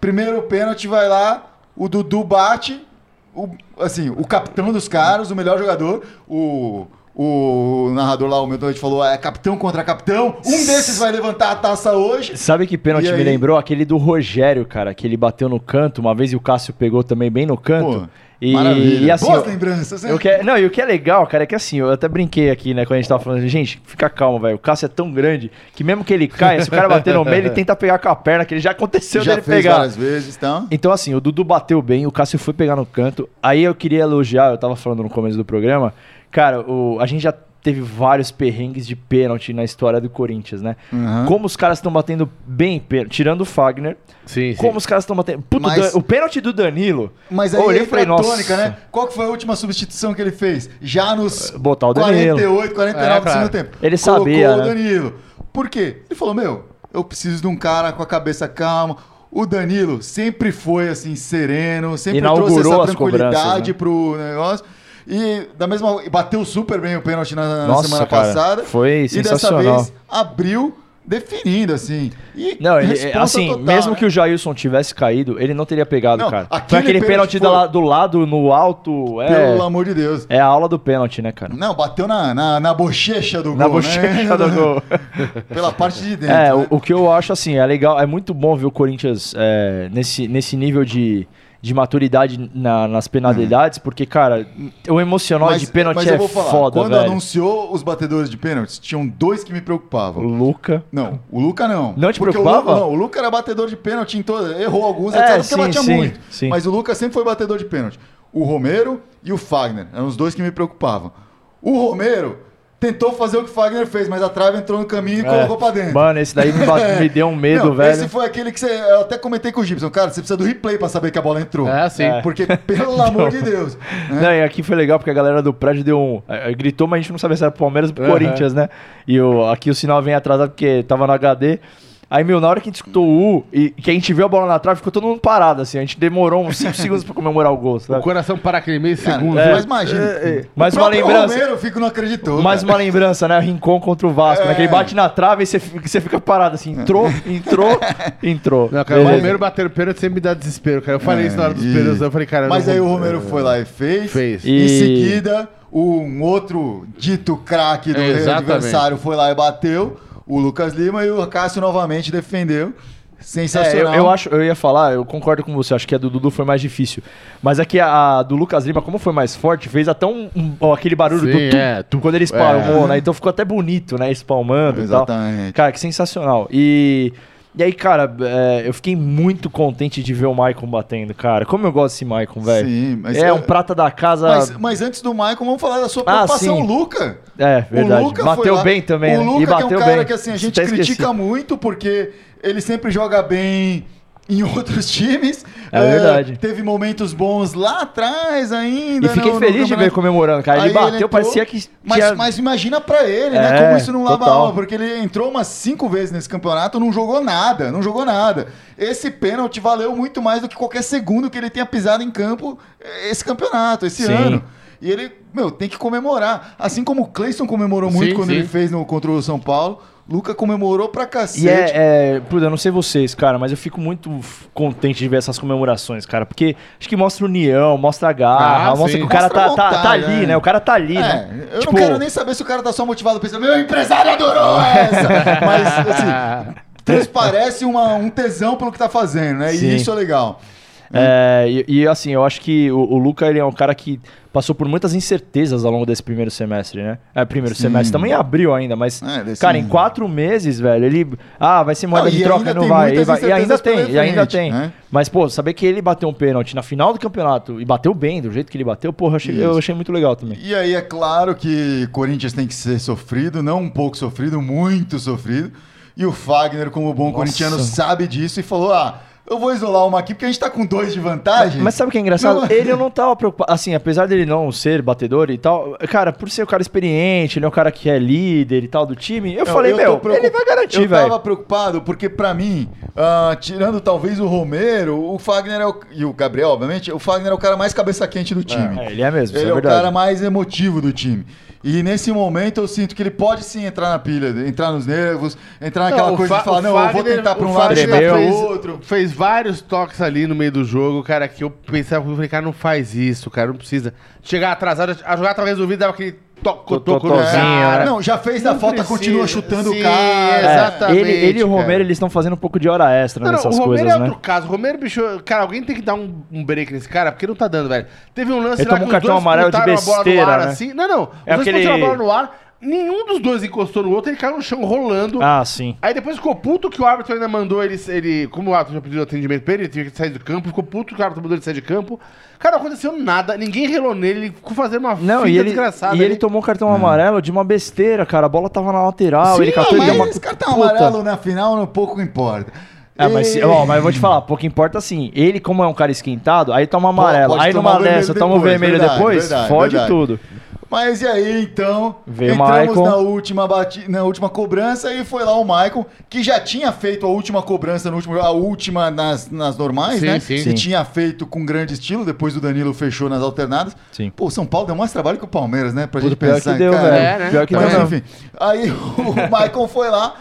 [SPEAKER 1] Primeiro pênalti vai lá, o Dudu bate, o, assim, o capitão dos caras, o melhor jogador, o, o narrador lá, o meu doente falou, é capitão contra capitão, um desses vai levantar a taça hoje.
[SPEAKER 2] Sabe que pênalti me lembrou? Aquele do Rogério, cara, que ele bateu no canto uma vez e o Cássio pegou também bem no canto.
[SPEAKER 1] Pô.
[SPEAKER 2] E,
[SPEAKER 1] Maravilha.
[SPEAKER 2] e assim,
[SPEAKER 1] Boas
[SPEAKER 2] eu-
[SPEAKER 1] lembranças, né?
[SPEAKER 2] eu que- não, e o que é legal, cara, é que assim, eu até brinquei aqui, né, quando a gente tava falando, gente, fica calmo, velho. O Cássio é tão grande que mesmo que ele caia, se o cara bater no meio, ele tenta pegar com a perna, que ele já aconteceu
[SPEAKER 1] Já
[SPEAKER 2] dele
[SPEAKER 1] fez
[SPEAKER 2] pegar.
[SPEAKER 1] várias vezes, então...
[SPEAKER 2] Então, assim, o Dudu bateu bem, o Cássio foi pegar no canto. Aí eu queria elogiar, eu tava falando no começo do programa, cara, o, a gente já teve vários perrengues de pênalti na história do Corinthians, né?
[SPEAKER 1] Uhum.
[SPEAKER 2] Como os caras estão batendo bem pênalti, tirando o Fagner,
[SPEAKER 3] Sim, sim.
[SPEAKER 2] como os caras estão batendo. Puta,
[SPEAKER 1] Mas-
[SPEAKER 2] o pênalti do Danilo.
[SPEAKER 1] Mas aí
[SPEAKER 2] olhei e
[SPEAKER 1] entra
[SPEAKER 2] falei,
[SPEAKER 1] a
[SPEAKER 2] nossa.
[SPEAKER 1] tônica, né? Qual que foi a última substituição que ele fez? Já nos
[SPEAKER 2] Botar o Danilo.
[SPEAKER 1] 48, 49
[SPEAKER 3] É,
[SPEAKER 1] do segundo tempo.
[SPEAKER 2] Ele
[SPEAKER 1] Colocou
[SPEAKER 2] sabia,
[SPEAKER 1] o
[SPEAKER 2] né?
[SPEAKER 1] Danilo. Por quê? Ele falou, meu, eu preciso de um cara com a cabeça calma. O Danilo sempre foi assim, sereno, sempre
[SPEAKER 2] Inaugurou
[SPEAKER 1] trouxe essa tranquilidade
[SPEAKER 2] né?
[SPEAKER 1] pro negócio. E da mesma bateu super bem o pênalti na, na
[SPEAKER 2] Nossa,
[SPEAKER 1] semana
[SPEAKER 2] cara,
[SPEAKER 1] passada.
[SPEAKER 2] foi
[SPEAKER 1] E dessa
[SPEAKER 2] sensacional.
[SPEAKER 1] vez abriu definindo, assim. E
[SPEAKER 2] Não, ele, assim,
[SPEAKER 1] total,
[SPEAKER 2] mesmo
[SPEAKER 1] né?
[SPEAKER 2] que o Jailson tivesse caído, ele não teria pegado,
[SPEAKER 1] Não,
[SPEAKER 2] cara. Foi
[SPEAKER 1] aquele
[SPEAKER 2] aquele
[SPEAKER 1] pênalti
[SPEAKER 2] pênalti
[SPEAKER 1] foi-
[SPEAKER 2] do, la- do lado, no alto. É,
[SPEAKER 1] Pelo amor de Deus.
[SPEAKER 2] é a aula do pênalti, né, cara?
[SPEAKER 1] Não, bateu na, na, na bochecha do
[SPEAKER 2] Na
[SPEAKER 1] gol,
[SPEAKER 2] bochecha
[SPEAKER 1] né?
[SPEAKER 2] do gol.
[SPEAKER 1] Pela parte de dentro.
[SPEAKER 2] É,
[SPEAKER 1] né?
[SPEAKER 2] o, o que eu acho assim, é legal, é muito bom ver o Corinthians é, nesse, nesse nível de, de maturidade na- nas penalidades, porque, cara, o emocional de pênalti
[SPEAKER 1] mas
[SPEAKER 2] é
[SPEAKER 1] falar,
[SPEAKER 2] foda,
[SPEAKER 1] quando
[SPEAKER 2] velho.
[SPEAKER 1] anunciou os batedores de pênaltis, tinham dois que me
[SPEAKER 2] O
[SPEAKER 1] preocupavam.
[SPEAKER 2] Luca.
[SPEAKER 1] Não, o Luca não.
[SPEAKER 2] Não te
[SPEAKER 1] Porque
[SPEAKER 2] preocupava?
[SPEAKER 1] O Luca, não, o Luca era batedor de pênalti em toda. Errou alguns,
[SPEAKER 2] É,
[SPEAKER 1] etc. Porque
[SPEAKER 2] sim,
[SPEAKER 1] batia
[SPEAKER 2] sim,
[SPEAKER 1] muito.
[SPEAKER 2] sim.
[SPEAKER 1] Mas o Luca sempre foi batedor de pênalti. O Romero e o Fagner. Eram os dois que me preocupavam. O Romero tentou fazer o que o Fagner fez, mas a trave entrou no caminho e
[SPEAKER 2] É.
[SPEAKER 1] colocou pra dentro.
[SPEAKER 2] Mano, esse daí me, bate- me deu um medo,
[SPEAKER 1] Não,
[SPEAKER 2] velho.
[SPEAKER 1] Esse foi aquele que você. Eu até comentei com o Gibson. Cara, você precisa do replay pra saber que a bola entrou.
[SPEAKER 3] É, sim.
[SPEAKER 2] É.
[SPEAKER 1] Porque, pelo amor de Deus. né?
[SPEAKER 2] Não, e aqui foi legal porque a galera do prédio deu um. eh, eh, gritou, mas a gente não sabia se era pro Palmeiras ou pro
[SPEAKER 3] Aham.
[SPEAKER 2] Corinthians, né? E o, aqui o sinal vem atrasado porque tava no HD. Aí, meu, na hora que a gente escutou o U e que a gente viu a bola na trave, ficou todo mundo parado, assim. A gente demorou uns 5 segundos pra comemorar o gol,
[SPEAKER 3] O
[SPEAKER 2] sabe?
[SPEAKER 3] coração para aquele meio segundo.
[SPEAKER 2] é.
[SPEAKER 1] Mas imagina.
[SPEAKER 2] Mais
[SPEAKER 1] o
[SPEAKER 2] uma
[SPEAKER 1] próprio
[SPEAKER 2] lembrança.
[SPEAKER 1] Romero, eu fico não acreditou.
[SPEAKER 2] Mais
[SPEAKER 1] cara.
[SPEAKER 2] uma lembrança, né? Rincon contra o Vasco, né? Que ele
[SPEAKER 1] É.
[SPEAKER 2] bate na trave e você fica, você fica parado assim. Entrou, entrou, entrou.
[SPEAKER 3] Não, cara, o. Romero bater o pênalti sempre me dá desespero, cara. Eu falei
[SPEAKER 1] É,
[SPEAKER 3] isso na hora dos
[SPEAKER 1] e-
[SPEAKER 3] pênaltis, eu falei, cara...
[SPEAKER 1] Mas
[SPEAKER 3] não
[SPEAKER 1] aí
[SPEAKER 3] vou-
[SPEAKER 1] o Romero foi lá e fez.
[SPEAKER 3] Fez.
[SPEAKER 1] Em
[SPEAKER 2] E-
[SPEAKER 1] seguida, um outro dito craque do
[SPEAKER 3] Exatamente.
[SPEAKER 1] adversário foi lá e bateu. O Lucas Lima e o Cássio novamente defendeu.
[SPEAKER 2] É, eu,
[SPEAKER 1] Sensacional.
[SPEAKER 2] eu acho, eu ia falar, eu concordo com você, acho que a do Dudu foi mais difícil. Mas aqui a, a do Lucas Lima, como foi mais forte, fez até um, um- ó, aquele barulho
[SPEAKER 3] Sim,
[SPEAKER 2] do tum,
[SPEAKER 3] é, tum.
[SPEAKER 2] quando ele espalmou, né? Então ficou até bonito, né? Espalmando e tal.
[SPEAKER 1] Exatamente.
[SPEAKER 2] Cara, que sensacional. E, e aí, cara, é, eu fiquei muito contente de ver o Maicon batendo, cara. Como eu gosto desse Maicon, velho.
[SPEAKER 1] Sim, mas
[SPEAKER 2] é um prata da casa.
[SPEAKER 1] Mas, mas antes do Michael, vamos falar da sua
[SPEAKER 2] Ah,
[SPEAKER 1] preocupação,
[SPEAKER 2] sim.
[SPEAKER 1] o Luca.
[SPEAKER 2] É, verdade.
[SPEAKER 1] O Luca
[SPEAKER 2] bateu bem também,
[SPEAKER 1] O
[SPEAKER 2] né?
[SPEAKER 1] Luca
[SPEAKER 2] e
[SPEAKER 1] que é
[SPEAKER 2] bateu
[SPEAKER 1] um cara
[SPEAKER 2] bem.
[SPEAKER 1] que assim, a gente critica muito porque ele sempre joga bem em outros times.
[SPEAKER 2] É verdade.
[SPEAKER 1] Teve momentos bons lá atrás ainda.
[SPEAKER 2] E fiquei
[SPEAKER 1] no- no
[SPEAKER 2] feliz de ver ele comemorando, cara. Ele
[SPEAKER 1] Aí
[SPEAKER 2] bateu,
[SPEAKER 1] entrou,
[SPEAKER 2] parecia que
[SPEAKER 1] Mas,
[SPEAKER 2] tinha...
[SPEAKER 1] mas imagina pra ele, né?
[SPEAKER 2] É,
[SPEAKER 1] Como isso não lava a
[SPEAKER 2] total.
[SPEAKER 1] alma, porque ele entrou umas cinco vezes nesse campeonato, não jogou nada, não jogou nada. Esse pênalti valeu muito mais do que qualquer segundo que ele tenha pisado em campo eh, esse campeonato, esse
[SPEAKER 2] Sim.
[SPEAKER 1] ano. E ele, meu, tem que comemorar. Assim como o Cleison comemorou muito
[SPEAKER 3] Sim,
[SPEAKER 1] quando
[SPEAKER 3] sim.
[SPEAKER 1] ele fez no, contra o São Paulo, Luca comemorou pra cacete.
[SPEAKER 2] E é, é puta, eu não sei vocês, cara, mas eu fico muito contente de ver essas comemorações, cara, porque acho que mostra união, mostra garra,
[SPEAKER 3] Ah,
[SPEAKER 2] mostra
[SPEAKER 3] sim.
[SPEAKER 2] que o cara
[SPEAKER 1] Mostra
[SPEAKER 2] tá, tá, tá
[SPEAKER 1] vontade,
[SPEAKER 2] ali,
[SPEAKER 1] né?
[SPEAKER 2] né? O cara tá ali,
[SPEAKER 1] É,
[SPEAKER 2] né?
[SPEAKER 1] eu
[SPEAKER 2] Tipo,
[SPEAKER 1] não quero nem saber se o cara tá só motivado pensando, meu empresário adorou essa! Mas, assim, transparece uma, um tesão pelo que tá fazendo, né?
[SPEAKER 2] Sim.
[SPEAKER 1] E isso é legal.
[SPEAKER 2] É, e, e, assim, eu acho que o, o Luca ele é um cara que passou por muitas incertezas ao longo desse primeiro semestre, né? É, primeiro
[SPEAKER 1] Sim.
[SPEAKER 2] semestre também abriu ainda, mas,
[SPEAKER 1] É, desse-
[SPEAKER 2] cara, em quatro meses, velho, ele. Ah, vai ser moeda
[SPEAKER 1] Não,
[SPEAKER 2] de troca, não vai. E, vai- e ainda tem,
[SPEAKER 1] pela
[SPEAKER 2] e ainda
[SPEAKER 1] frente,
[SPEAKER 2] tem.
[SPEAKER 1] né?
[SPEAKER 2] Mas, pô, saber que ele bateu um pênalti na final do campeonato e bateu bem, do jeito que ele bateu, porra, eu achei, eu achei muito legal também.
[SPEAKER 1] E aí é claro que Corinthians tem que ser sofrido, não um pouco sofrido, muito sofrido. E o Fagner, como bom
[SPEAKER 2] Nossa.
[SPEAKER 1] corintiano, sabe disso e falou: ah, eu vou isolar uma aqui porque a gente tá com dois de vantagem.
[SPEAKER 2] Mas sabe o que é engraçado?
[SPEAKER 1] Não-
[SPEAKER 2] Ele não tava preocupado. Assim, apesar dele não ser batedor e tal, cara, por ser um cara experiente, ele é um cara que é líder e tal do time, eu
[SPEAKER 1] Não,
[SPEAKER 2] falei,
[SPEAKER 1] eu
[SPEAKER 2] meu,
[SPEAKER 1] preocup-
[SPEAKER 2] ele vai garantir,
[SPEAKER 1] Eu
[SPEAKER 2] velho.
[SPEAKER 1] tava preocupado porque, pra mim, ah, tirando talvez o Romero, o Fagner é o, e o Gabriel, obviamente, o Fagner é o cara mais cabeça quente do time.
[SPEAKER 2] É, ele é mesmo,
[SPEAKER 1] Ele
[SPEAKER 2] isso
[SPEAKER 1] é,
[SPEAKER 2] é
[SPEAKER 1] o cara mais emotivo do time. E nesse momento eu sinto que ele pode sim entrar na pilha, entrar nos nervos, entrar naquela
[SPEAKER 3] Não,
[SPEAKER 1] coisa de falar, não, eu vou
[SPEAKER 3] Fagner-
[SPEAKER 1] tentar pra um lado e
[SPEAKER 3] Fagner fez,
[SPEAKER 1] outro.
[SPEAKER 3] Fez vários toques ali no meio do jogo, cara, que eu pensava, eu falei, cara, não faz isso, cara, não precisa. Chegar atrasado, a jogada tava resolvida, dava aquele
[SPEAKER 2] Totozinho,
[SPEAKER 3] cara.
[SPEAKER 2] né?
[SPEAKER 1] Não, já fez
[SPEAKER 3] Não
[SPEAKER 1] falta, continua chutando
[SPEAKER 3] Sim,
[SPEAKER 1] o cara.
[SPEAKER 2] É,
[SPEAKER 3] Exatamente,
[SPEAKER 2] ele, ele e o. Romero, eles estão fazendo um pouco de hora extra
[SPEAKER 3] Não,
[SPEAKER 2] nessas
[SPEAKER 3] o Romero
[SPEAKER 2] coisas,
[SPEAKER 3] é
[SPEAKER 2] né?
[SPEAKER 3] outro caso. O Romero, bicho, cara, alguém tem que dar um, um break nesse cara, porque não tá dando, velho. Teve um lance
[SPEAKER 2] Ele
[SPEAKER 3] lá
[SPEAKER 2] tomou
[SPEAKER 3] que
[SPEAKER 2] um
[SPEAKER 3] os
[SPEAKER 2] cartão
[SPEAKER 3] dois
[SPEAKER 2] amarelo de
[SPEAKER 3] disputaram a bola no
[SPEAKER 2] besteira,
[SPEAKER 3] ar,
[SPEAKER 2] né?
[SPEAKER 3] assim. Não, não. Os
[SPEAKER 2] É
[SPEAKER 3] dois
[SPEAKER 2] aquele-
[SPEAKER 3] a bola no ar, nenhum dos dois encostou no outro, ele caiu no chão rolando.
[SPEAKER 2] Ah, sim.
[SPEAKER 3] Aí depois ficou puto que o árbitro ainda mandou ele, ele como o árbitro já pediu atendimento pra ele, ele teve que sair do campo, ficou puto que o árbitro mandou ele sair de campo. Cara, não aconteceu nada, ninguém relou nele, ele ficou fazendo uma
[SPEAKER 2] Não, e ele,
[SPEAKER 3] desgraçada.
[SPEAKER 2] e ele tomou um cartão amarelo de uma besteira, cara. A bola tava na lateral,
[SPEAKER 1] Sim,
[SPEAKER 2] ele catou
[SPEAKER 1] mas
[SPEAKER 2] deu uma
[SPEAKER 1] esse cartão
[SPEAKER 2] puta.
[SPEAKER 1] amarelo na final não pouco importa.
[SPEAKER 2] É, mas, ó, mas eu vou te falar, pouco importa assim. Ele, como é um cara esquentado, aí toma amarelo.
[SPEAKER 1] Pode
[SPEAKER 2] aí numa dessa, toma o vermelho depois,
[SPEAKER 1] verdade,
[SPEAKER 2] fode
[SPEAKER 1] verdade.
[SPEAKER 2] tudo.
[SPEAKER 1] Mas e aí, então,
[SPEAKER 2] Veio
[SPEAKER 1] entramos na última, bati... na última cobrança e foi lá o Maicon, que já tinha feito a última cobrança, no último... a última nas, nas normais,
[SPEAKER 3] Sim,
[SPEAKER 1] né?
[SPEAKER 3] sim.
[SPEAKER 1] E
[SPEAKER 2] Sim.
[SPEAKER 1] tinha feito com grande estilo, depois o Danilo fechou nas alternadas.
[SPEAKER 2] Sim.
[SPEAKER 1] Pô, São Paulo deu mais trabalho que o Palmeiras, né? Pra
[SPEAKER 2] Puta,
[SPEAKER 1] gente
[SPEAKER 2] pior
[SPEAKER 1] pensar,
[SPEAKER 2] que deu,
[SPEAKER 1] cara.
[SPEAKER 2] velho.
[SPEAKER 3] É, né?
[SPEAKER 2] Pior que
[SPEAKER 1] Mas
[SPEAKER 2] deu
[SPEAKER 1] enfim, aí o Maicon foi lá,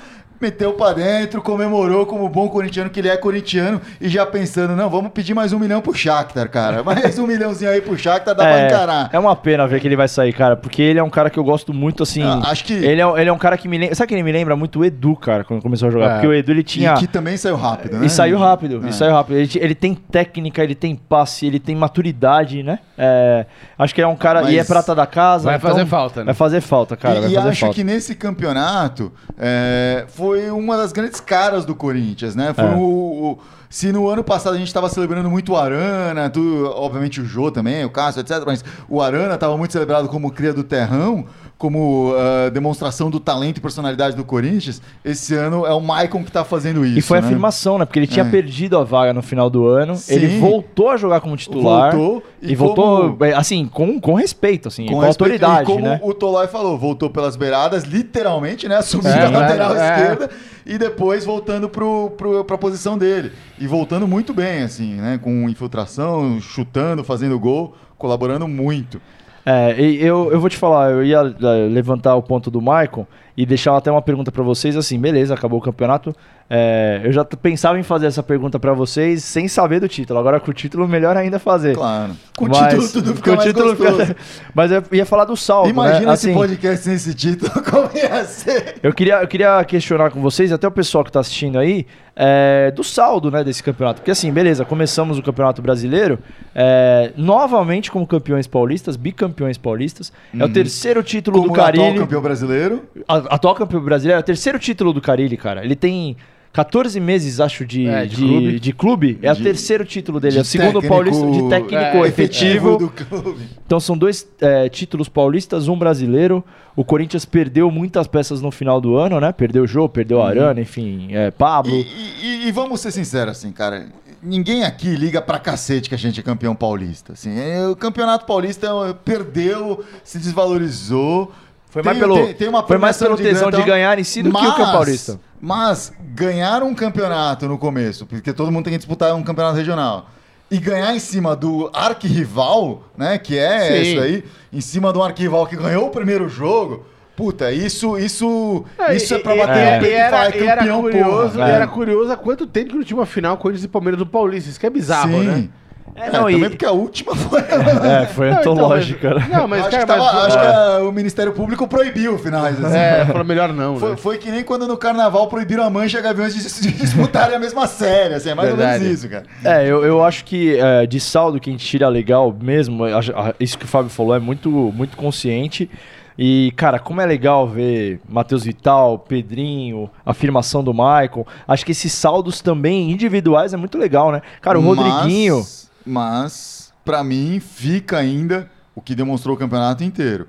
[SPEAKER 1] meteu pra dentro, comemorou como bom corintiano que ele é corintiano e já pensando, não, vamos pedir mais um milhão pro Shakhtar, cara. Mais um milhãozinho aí pro Shakhtar, dá pra encarar.
[SPEAKER 2] É, é uma pena ver que ele vai sair, cara, porque ele é um cara que eu gosto muito, assim.
[SPEAKER 1] Ah, acho que-
[SPEAKER 2] Ele é, ele é um cara que me lembra. Sabe que ele me lembra muito o Edu, cara, quando começou a jogar?
[SPEAKER 3] É.
[SPEAKER 2] Porque o Edu ele tinha.
[SPEAKER 1] E que também saiu rápido, né?
[SPEAKER 2] E saiu rápido,
[SPEAKER 1] É.
[SPEAKER 2] e saiu rápido. Ele, ele tem técnica, ele tem passe, ele tem maturidade, né? É, acho que é um cara. E é
[SPEAKER 1] Mas
[SPEAKER 2] prata da casa.
[SPEAKER 3] Vai
[SPEAKER 2] então
[SPEAKER 3] fazer falta, né?
[SPEAKER 2] Vai fazer falta, cara.
[SPEAKER 1] e
[SPEAKER 2] vai
[SPEAKER 1] e
[SPEAKER 2] fazer
[SPEAKER 1] acho
[SPEAKER 2] falta.
[SPEAKER 1] que nesse campeonato é, foi uma das grandes caras do Corinthians, né? Foi
[SPEAKER 2] É.
[SPEAKER 1] o, o- se no ano passado a gente estava celebrando muito o Arana, tu- obviamente o Jô também, o Cássio, etc. Mas o Arana estava muito celebrado como cria do terrão, como ah, demonstração do talento e personalidade do Corinthians. Esse ano é o Maicon que está fazendo isso.
[SPEAKER 2] E foi
[SPEAKER 1] né?
[SPEAKER 2] afirmação, né? Porque ele tinha
[SPEAKER 1] É.
[SPEAKER 2] perdido a vaga no final do ano.
[SPEAKER 1] Sim.
[SPEAKER 2] Ele voltou a jogar como titular.
[SPEAKER 1] Voltou
[SPEAKER 2] E,
[SPEAKER 1] e
[SPEAKER 2] voltou,
[SPEAKER 1] como-
[SPEAKER 2] é, assim, com, com respeito, assim, com,
[SPEAKER 1] respeito-
[SPEAKER 2] autoridade,
[SPEAKER 1] e como
[SPEAKER 2] né?
[SPEAKER 1] o Tolói falou, voltou pelas beiradas, literalmente, né? Assumindo
[SPEAKER 3] É,
[SPEAKER 1] a lateral
[SPEAKER 3] é.
[SPEAKER 1] esquerda e depois voltando pro, pro, pra posição dele. E voltando muito bem, assim, né? Com infiltração, chutando, fazendo gol, colaborando muito.
[SPEAKER 2] É, eu, eu vou te falar, eu ia é, levantar o ponto do Maicon e deixar até uma pergunta pra vocês, assim, beleza, acabou o campeonato. É, eu já pensava em fazer essa pergunta pra vocês sem saber do título. Agora com o título, melhor ainda fazer.
[SPEAKER 1] Claro. Com o
[SPEAKER 2] Mas-
[SPEAKER 1] título tudo fica
[SPEAKER 2] com o
[SPEAKER 1] mais
[SPEAKER 2] título fica- Mas eu ia falar do saldo,
[SPEAKER 1] Imagina
[SPEAKER 2] né?
[SPEAKER 1] esse
[SPEAKER 2] Assim,
[SPEAKER 1] podcast sem esse título, como ia ser.
[SPEAKER 2] Eu queria, eu queria questionar com vocês, e até o pessoal que está assistindo aí, é, do saldo né, desse campeonato. Porque assim, beleza, começamos o Campeonato Brasileiro é, novamente como campeões paulistas, bicampeões paulistas. É o terceiro título
[SPEAKER 1] Como
[SPEAKER 2] do
[SPEAKER 1] o atual
[SPEAKER 2] Carilli.
[SPEAKER 1] campeão brasileiro.
[SPEAKER 2] A- Atual campeão brasileiro, é o terceiro título do Carilli, cara. Ele tem 14 meses, acho, de,
[SPEAKER 3] É, de
[SPEAKER 2] de,
[SPEAKER 3] clube.
[SPEAKER 2] de clube. É o terceiro título dele.
[SPEAKER 1] de
[SPEAKER 2] É o segundo
[SPEAKER 1] técnico-
[SPEAKER 2] paulista de técnico
[SPEAKER 3] é,
[SPEAKER 2] efetivo.
[SPEAKER 1] do clube.
[SPEAKER 2] Então são dois é, títulos paulistas, um brasileiro. O Corinthians perdeu muitas peças no final do ano, né? Perdeu o Jô, perdeu
[SPEAKER 1] Uhum.
[SPEAKER 2] a Arana, enfim, é, Pablo.
[SPEAKER 1] E, e- e vamos ser sinceros, assim, cara. Ninguém aqui liga pra cacete que a gente é campeão paulista. Assim, É, o campeonato paulista é, perdeu, se desvalorizou.
[SPEAKER 2] Foi mais pelo-
[SPEAKER 1] uma
[SPEAKER 2] foi mais pelo tesão de ganhar em si do que o paulista.
[SPEAKER 1] Mas ganhar um campeonato no começo, porque todo mundo tem que disputar um campeonato regional. E ganhar em cima do arquirrival, né? Que é
[SPEAKER 3] Sim.
[SPEAKER 1] isso aí, em cima do arquirrival que ganhou o primeiro jogo. Puta, isso, isso, isso é pra bater
[SPEAKER 2] é,
[SPEAKER 1] no peito
[SPEAKER 3] e era,
[SPEAKER 1] falar,
[SPEAKER 3] e era
[SPEAKER 1] campeão,
[SPEAKER 3] curioso,
[SPEAKER 1] porra.
[SPEAKER 3] e
[SPEAKER 1] É.
[SPEAKER 3] era curioso há quanto tempo que não tinha uma final Corinthians e Palmeiras do Paulista. Isso que é bizarro,
[SPEAKER 1] Sim.
[SPEAKER 3] né?
[SPEAKER 2] É,
[SPEAKER 1] É,
[SPEAKER 2] não, e-
[SPEAKER 1] também porque a última foi.
[SPEAKER 2] É, foi
[SPEAKER 3] Não, então,
[SPEAKER 2] antológica,
[SPEAKER 3] mas-? Não, mas,
[SPEAKER 1] acho
[SPEAKER 3] cara,
[SPEAKER 1] que, tava-
[SPEAKER 3] mas-
[SPEAKER 1] acho que a- o Ministério Público proibiu finais. assim.
[SPEAKER 3] É, falou melhor não,
[SPEAKER 1] Foi,
[SPEAKER 3] né?
[SPEAKER 1] foi que nem quando no carnaval proibiram a Mancha e a Gaviões de, de disputarem a mesma série. Assim, é mais ou
[SPEAKER 3] Verdade.
[SPEAKER 1] menos isso, cara.
[SPEAKER 2] É, eu, eu acho que é, de saldo que a gente tira legal mesmo, a- a- isso que o Fábio falou é muito, muito consciente. E, cara, como é legal ver Matheus Vital, Pedrinho, afirmação do Michael. Acho que esses saldos também individuais é muito legal, né? Cara, o Rodriguinho.
[SPEAKER 1] Mas, pra mim, fica ainda o que demonstrou o campeonato inteiro.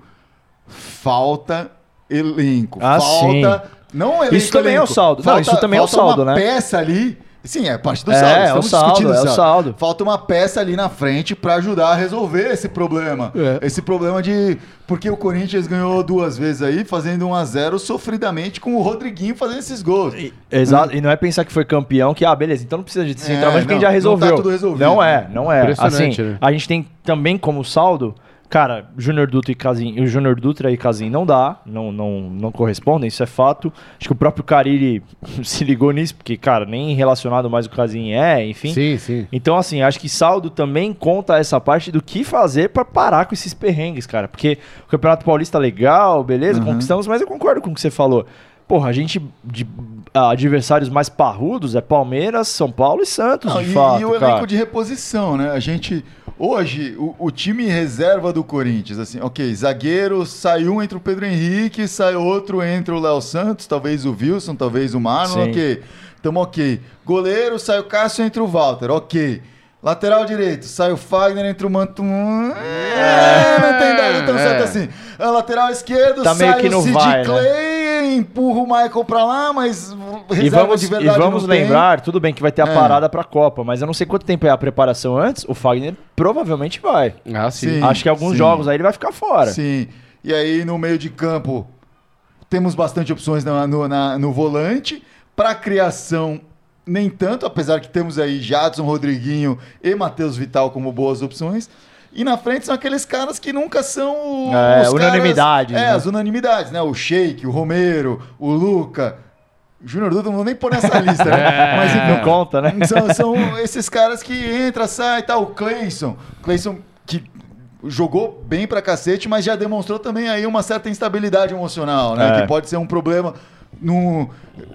[SPEAKER 1] Falta elenco.
[SPEAKER 2] Ah,
[SPEAKER 1] falta. Não elenco,
[SPEAKER 2] Isso também é
[SPEAKER 1] elenco.
[SPEAKER 2] o saldo. Não, isso também é o
[SPEAKER 1] falta
[SPEAKER 2] saldo,
[SPEAKER 1] uma
[SPEAKER 2] né?
[SPEAKER 1] peça ali. Sim, é parte do
[SPEAKER 2] É,
[SPEAKER 1] saldo.
[SPEAKER 2] é o
[SPEAKER 1] estamos
[SPEAKER 2] saldo,
[SPEAKER 1] discutindo
[SPEAKER 2] é o saldo.
[SPEAKER 1] Falta uma peça ali na frente pra ajudar a resolver esse problema.
[SPEAKER 2] É.
[SPEAKER 1] Esse problema de. Porque o Corinthians ganhou duas vezes aí, fazendo 1 a 0 sofridamente com o Rodriguinho fazendo esses gols.
[SPEAKER 2] Exato, e não é pensar que foi campeão que, ah, beleza, então não precisa de
[SPEAKER 1] É,
[SPEAKER 2] centroavante porque a gente
[SPEAKER 1] não,
[SPEAKER 2] já
[SPEAKER 1] não
[SPEAKER 2] resolveu.
[SPEAKER 1] tá tudo resolvido.
[SPEAKER 2] Não é, não é. Assim,
[SPEAKER 3] né?
[SPEAKER 2] a gente tem também como saldo, Cara, Júnior Dutra e Casim, o Júnior Dutra e Casim não dá, não, não, não correspondem, isso é fato. Acho que o próprio Carille se ligou nisso, porque, cara, nem relacionado mais o Casim é, enfim.
[SPEAKER 3] Sim, sim.
[SPEAKER 2] Então, assim, acho que saldo também conta essa parte do que fazer pra parar com esses perrengues, cara. Porque o Campeonato Paulista é legal, beleza, conquistamos, mas eu concordo com o que você falou. Porra, a gente de adversários mais parrudos é Palmeiras, São Paulo e Santos,
[SPEAKER 1] Não,
[SPEAKER 2] de
[SPEAKER 1] e,
[SPEAKER 2] fato,
[SPEAKER 1] e o
[SPEAKER 2] cara.
[SPEAKER 1] elenco de reposição, né? A gente. Hoje, o, o time reserva do Corinthians, assim, ok, zagueiro, sai um entre o Pedro Henrique, sai outro entre o Léo Santos, talvez o Wilson, talvez o Marlon,
[SPEAKER 2] Sim.
[SPEAKER 1] ok. Tamo ok. Goleiro, sai o Cássio entre o Walter, ok. Lateral direito, sai o Fagner entre o Mantum. É, não tem dado tão
[SPEAKER 3] é.
[SPEAKER 1] certo assim. A lateral esquerdo,
[SPEAKER 2] Tá
[SPEAKER 1] sai o Sid
[SPEAKER 2] vai, né?
[SPEAKER 1] Clay, empurra o Michael pra lá, mas
[SPEAKER 2] E vamos,
[SPEAKER 1] de
[SPEAKER 2] e
[SPEAKER 1] verdade
[SPEAKER 2] vamos
[SPEAKER 1] não tem.
[SPEAKER 2] lembrar, tudo bem que vai ter a
[SPEAKER 1] É.
[SPEAKER 2] parada pra Copa, mas eu não sei quanto tempo é a preparação antes, o Fagner provavelmente vai.
[SPEAKER 3] Ah, sim.
[SPEAKER 1] Sim.
[SPEAKER 2] Acho que alguns
[SPEAKER 1] sim.
[SPEAKER 2] jogos aí ele vai ficar fora.
[SPEAKER 1] Sim. E aí, no meio de campo, temos bastante opções na- no, na- no volante. Para criação, nem tanto, apesar que temos aí Jadson, Rodriguinho e Matheus Vital como boas opções. E na frente são aqueles caras que nunca são
[SPEAKER 2] É,
[SPEAKER 1] caras-
[SPEAKER 2] unanimidades,
[SPEAKER 1] É,
[SPEAKER 2] né?
[SPEAKER 1] as unanimidades, né? O Sheik, o Romero, o Luca. O Júnior Dutra não vou nem pôr nessa lista, né? Mas enfim,
[SPEAKER 2] Não conta, né?
[SPEAKER 1] são, são esses caras que entra, sai e tal. O Cleison. Cleison que jogou bem pra cacete, mas já demonstrou também aí uma certa instabilidade emocional, né?
[SPEAKER 2] É.
[SPEAKER 1] Que pode ser um problema no...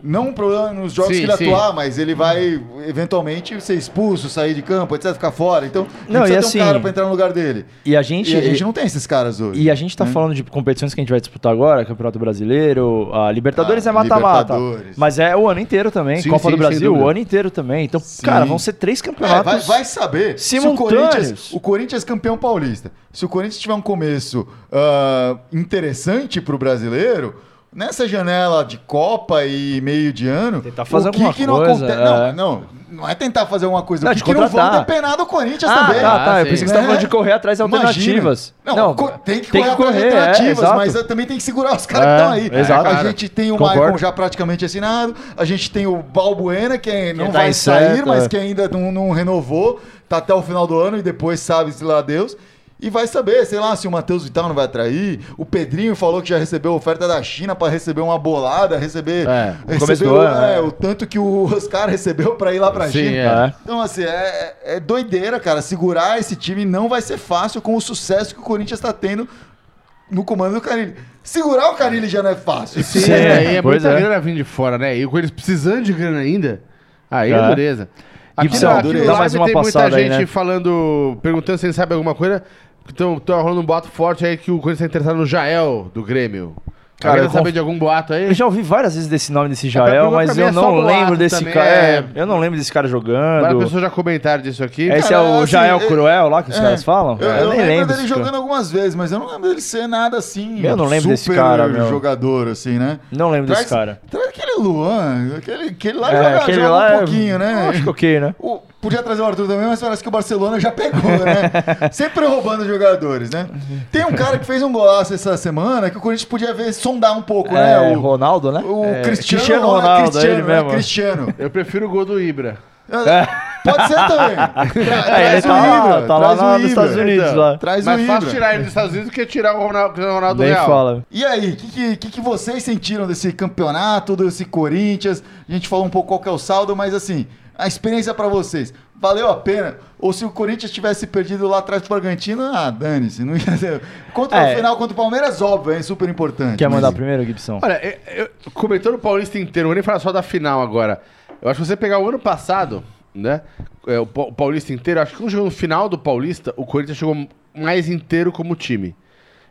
[SPEAKER 1] Não um problema nos jogos
[SPEAKER 3] Sim,
[SPEAKER 1] que ele
[SPEAKER 3] sim.
[SPEAKER 1] atuar, mas ele vai eventualmente ser expulso, sair de campo, etc, ficar fora. Então,
[SPEAKER 2] Não,
[SPEAKER 1] precisa
[SPEAKER 2] e
[SPEAKER 1] ter
[SPEAKER 2] assim,
[SPEAKER 1] um cara pra entrar no lugar dele.
[SPEAKER 2] E a gente.
[SPEAKER 1] E a gente não tem esses caras hoje.
[SPEAKER 2] E a gente tá
[SPEAKER 1] né?
[SPEAKER 2] falando de competições que a gente vai disputar agora, Campeonato Brasileiro, a Libertadores
[SPEAKER 1] Ah,
[SPEAKER 2] é mata-mata. Mas é o ano inteiro também,
[SPEAKER 3] Sim,
[SPEAKER 2] Copa
[SPEAKER 3] sim,
[SPEAKER 2] do Brasil, o ano inteiro também. Então,
[SPEAKER 1] Sim.
[SPEAKER 2] cara, vão ser três
[SPEAKER 1] É,
[SPEAKER 2] campeonatos.
[SPEAKER 1] vai, vai saber se o. Corinthians, o Corinthians campeão paulista. Se o Corinthians tiver um começo ah, interessante pro brasileiro, nessa janela de Copa e meio de ano,
[SPEAKER 2] Tentar fazer
[SPEAKER 1] o que que não
[SPEAKER 2] coisa,
[SPEAKER 1] acontece?
[SPEAKER 2] é.
[SPEAKER 1] Não, não, não é tentar fazer alguma coisa.
[SPEAKER 2] Não,
[SPEAKER 1] o
[SPEAKER 2] de
[SPEAKER 1] que, que não vão
[SPEAKER 2] contratar.
[SPEAKER 1] depenar do Corinthians
[SPEAKER 2] Ah,
[SPEAKER 1] também.
[SPEAKER 2] tá, tá.
[SPEAKER 3] Ah,
[SPEAKER 2] Eu
[SPEAKER 3] sim.
[SPEAKER 2] pensei que você
[SPEAKER 1] É.
[SPEAKER 2] falando de correr atrás
[SPEAKER 1] Imagina.
[SPEAKER 2] alternativas.
[SPEAKER 1] Não, co- tem que
[SPEAKER 2] tem
[SPEAKER 1] correr,
[SPEAKER 2] que
[SPEAKER 1] atrás de
[SPEAKER 2] correr, é,
[SPEAKER 1] alternativas,
[SPEAKER 2] exato.
[SPEAKER 1] mas também tem que segurar os caras
[SPEAKER 2] É,
[SPEAKER 1] que estão aí.
[SPEAKER 2] exato.
[SPEAKER 1] a
[SPEAKER 3] Cara,
[SPEAKER 1] gente tem o
[SPEAKER 2] concordo.
[SPEAKER 1] Maicon já praticamente assinado, a gente tem o Balbuena, que é- não
[SPEAKER 2] tá
[SPEAKER 1] vai sair,
[SPEAKER 2] incerto,
[SPEAKER 1] mas
[SPEAKER 2] é.
[SPEAKER 1] que ainda não, não renovou, tá até o final do ano e depois sabe-se lá Deus. E vai saber, sei lá, se o Matheus Vital não vai atrair. O Pedrinho falou que já recebeu oferta da China para receber uma bolada, receber,
[SPEAKER 3] É,
[SPEAKER 1] recebeu é,
[SPEAKER 2] é.
[SPEAKER 1] o tanto que o Oscar recebeu para ir lá pra
[SPEAKER 3] Sim,
[SPEAKER 1] China.
[SPEAKER 3] é.
[SPEAKER 1] Então, assim, é, é doideira, cara. Segurar esse time não vai ser fácil com o sucesso que o Corinthians está tendo no comando do Carilli. Segurar o Carilli já não é fácil.
[SPEAKER 3] Sim,
[SPEAKER 2] Sim,
[SPEAKER 3] aí é
[SPEAKER 2] pois
[SPEAKER 3] muita
[SPEAKER 2] é.
[SPEAKER 3] grana vindo de fora, né? E com eles precisando de grana ainda, aí é,
[SPEAKER 2] É.
[SPEAKER 3] dureza. Aqui,
[SPEAKER 2] Gibson,
[SPEAKER 3] aqui no
[SPEAKER 1] dá
[SPEAKER 3] live
[SPEAKER 2] mais uma
[SPEAKER 3] tem muita
[SPEAKER 2] passada aí,
[SPEAKER 3] gente
[SPEAKER 2] né?
[SPEAKER 3] falando, perguntando se ele sabe alguma coisa. Então, tô rolando um boato forte aí que o Corinthians tá interessado no Jael, do Grêmio.
[SPEAKER 2] Cara, eu
[SPEAKER 3] saber
[SPEAKER 2] conf-
[SPEAKER 3] de algum boato aí?
[SPEAKER 2] Eu já ouvi várias vezes desse nome desse
[SPEAKER 3] pra-
[SPEAKER 2] Jael, mas eu
[SPEAKER 3] é
[SPEAKER 2] não lembro desse cara.
[SPEAKER 3] é.
[SPEAKER 2] é, eu não lembro desse cara
[SPEAKER 3] Várias
[SPEAKER 2] jogando.
[SPEAKER 3] pessoas já comentaram disso aqui.
[SPEAKER 2] Esse
[SPEAKER 1] Cara,
[SPEAKER 2] é o
[SPEAKER 1] assim,
[SPEAKER 2] Jael
[SPEAKER 1] eu-
[SPEAKER 2] Cruel lá que os
[SPEAKER 1] É,
[SPEAKER 2] caras falam?
[SPEAKER 1] Eu, eu
[SPEAKER 2] nem
[SPEAKER 1] lembro
[SPEAKER 2] lembro
[SPEAKER 1] dele
[SPEAKER 2] desse
[SPEAKER 1] jogando
[SPEAKER 2] cara.
[SPEAKER 1] algumas vezes, mas eu não lembro dele ser nada assim.
[SPEAKER 2] Eu não lembro desse
[SPEAKER 1] super
[SPEAKER 2] cara, meu.
[SPEAKER 1] jogador, assim, né?
[SPEAKER 2] Não lembro desse
[SPEAKER 1] Traz-
[SPEAKER 2] cara.
[SPEAKER 1] Traz aquele Luan, aquele, aquele lá
[SPEAKER 2] É,
[SPEAKER 1] joga,
[SPEAKER 2] aquele
[SPEAKER 1] joga
[SPEAKER 2] lá
[SPEAKER 1] um
[SPEAKER 2] é-
[SPEAKER 1] pouquinho, né?
[SPEAKER 2] Acho que ok, né?
[SPEAKER 1] O- podia trazer o Arthur também, mas parece que o Barcelona já pegou, né? Sempre roubando jogadores, né? Tem um cara que fez um golaço essa semana que o Corinthians podia ver, sondar um pouco,
[SPEAKER 2] É,
[SPEAKER 1] né? O,
[SPEAKER 2] Ronaldo, né?
[SPEAKER 1] o
[SPEAKER 2] É,
[SPEAKER 1] Cristiano,
[SPEAKER 2] Ronaldo,
[SPEAKER 1] Cristiano,
[SPEAKER 2] ele
[SPEAKER 1] né?
[SPEAKER 2] mesmo.
[SPEAKER 1] Cristiano.
[SPEAKER 3] Eu prefiro o gol do Ibra.
[SPEAKER 1] Pode ser também. Tra-
[SPEAKER 2] É, ele
[SPEAKER 1] traz o
[SPEAKER 2] tá lá,
[SPEAKER 1] Ibra,
[SPEAKER 2] tá lá
[SPEAKER 1] traz o
[SPEAKER 2] na- nos
[SPEAKER 1] Ibra.
[SPEAKER 2] Estados Unidos
[SPEAKER 3] Então,
[SPEAKER 2] lá.
[SPEAKER 1] Traz o
[SPEAKER 3] Mais
[SPEAKER 1] Ibra.
[SPEAKER 3] fácil tirar ele dos Estados Unidos do que tirar o Ronaldo, Cristiano Ronaldo
[SPEAKER 2] Nem
[SPEAKER 3] Real.
[SPEAKER 2] fala.
[SPEAKER 1] E aí, o que, que, que, que vocês sentiram desse campeonato, desse Corinthians? A gente falou um pouco qual que é o saldo, mas assim, a experiência pra vocês, valeu a pena? Ou se o Corinthians tivesse perdido lá atrás do Bragantino, ah, dane-se, não ia ser. Contra
[SPEAKER 2] É.
[SPEAKER 1] o final contra o Palmeiras, óbvio, é super importante.
[SPEAKER 2] Quer
[SPEAKER 1] mas-
[SPEAKER 2] mandar primeiro, Gibson?
[SPEAKER 3] Olha, eu, eu, comentando o Paulista inteiro, vou nem falar só da final agora. Eu acho que você pegar o ano passado, né? é, o, o Paulista inteiro, acho que quando chegou no final do Paulista, o Corinthians chegou mais inteiro como time.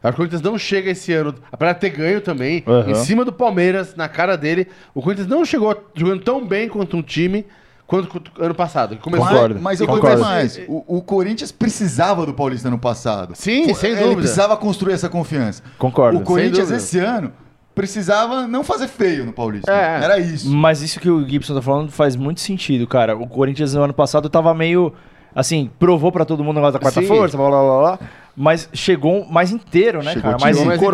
[SPEAKER 3] Eu acho que o Corinthians não chega esse ano, apesar de ter ganho também,
[SPEAKER 2] Aham.
[SPEAKER 3] em cima do Palmeiras, na cara dele. O Corinthians não chegou jogando tão bem quanto um time quanto o ano passado. que Começou,
[SPEAKER 2] Concordo.
[SPEAKER 1] Mas, mas eu
[SPEAKER 2] Concordo.
[SPEAKER 1] mais. O, o Corinthians precisava do Paulista no passado.
[SPEAKER 3] Sim, sem
[SPEAKER 1] Ele
[SPEAKER 3] dúvida.
[SPEAKER 1] precisava construir essa confiança.
[SPEAKER 2] Concordo.
[SPEAKER 1] O Corinthians esse ano precisava não fazer feio no Paulista.
[SPEAKER 3] É.
[SPEAKER 1] Era isso.
[SPEAKER 2] Mas isso que o Gibson tá falando faz muito sentido, cara. O Corinthians no ano passado tava meio. Assim, provou pra todo mundo o negócio da quarta
[SPEAKER 3] Sim.
[SPEAKER 2] força, blá blá blá blá. Mas chegou mais inteiro, né,
[SPEAKER 1] Chegou
[SPEAKER 2] cara? Mais encorpado,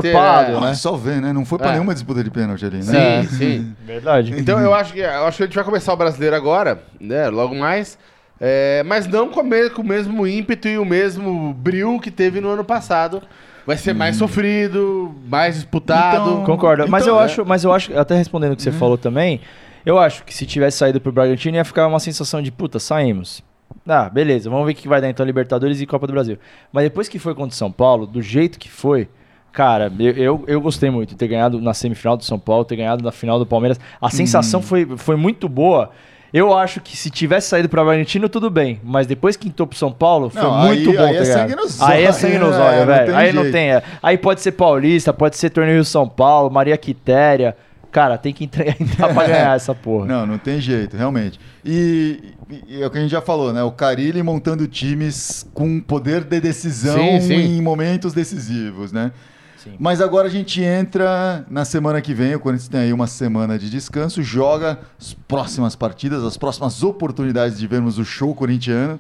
[SPEAKER 3] inteiro,
[SPEAKER 1] Ah,
[SPEAKER 2] né?
[SPEAKER 1] Só ver, né? Não foi pra
[SPEAKER 3] É.
[SPEAKER 1] nenhuma disputa de pênalti ali, né?
[SPEAKER 3] Sim,
[SPEAKER 2] É.
[SPEAKER 3] sim.
[SPEAKER 2] Verdade.
[SPEAKER 3] Então eu acho que eu acho que a gente vai começar o brasileiro agora, né? Logo mais. É, mas não com, a me- com o mesmo ímpeto e o mesmo brilho que teve no ano passado. Vai ser mais sofrido, mais disputado.
[SPEAKER 1] Então-
[SPEAKER 2] Concordo. mas
[SPEAKER 1] Então,
[SPEAKER 2] eu
[SPEAKER 1] é.
[SPEAKER 2] acho, mas eu acho, até respondendo o que você falou também, eu acho que se tivesse saído pro Bragantino ia ficar uma sensação de, puta, saímos. Ah, beleza, vamos ver o que vai dar então Libertadores e Copa do Brasil. Mas depois que foi contra o São Paulo, do jeito que foi, cara, eu, eu, eu gostei muito de ter ganhado na semifinal do São Paulo, ter ganhado na final do Palmeiras. A sensação foi, foi muito boa. Eu acho que se tivesse saído para Bragantino, tudo bem. Mas depois que entrou pro São Paulo, foi
[SPEAKER 1] Não,
[SPEAKER 2] muito
[SPEAKER 1] aí-
[SPEAKER 2] bom,
[SPEAKER 1] aí é sangue nos
[SPEAKER 2] Aí é sangue nos
[SPEAKER 1] né?
[SPEAKER 2] olhos,
[SPEAKER 1] Não
[SPEAKER 2] velho. Aí não
[SPEAKER 1] jeito.
[SPEAKER 2] tem. é. Aí pode ser Paulista, pode ser Torneio São Paulo, Maria Quitéria. Cara, tem que entrar pra ganhar essa porra.
[SPEAKER 1] Não, não tem jeito, realmente. E, e- e é o que a gente já falou, né? O Carilli montando times com poder de decisão
[SPEAKER 3] Sim, sim.
[SPEAKER 1] em momentos decisivos, né?
[SPEAKER 2] Sim.
[SPEAKER 1] Mas agora a gente entra na semana que vem, o Corinthians tem aí uma semana de descanso, joga as próximas partidas, as próximas oportunidades de vermos o show corintiano.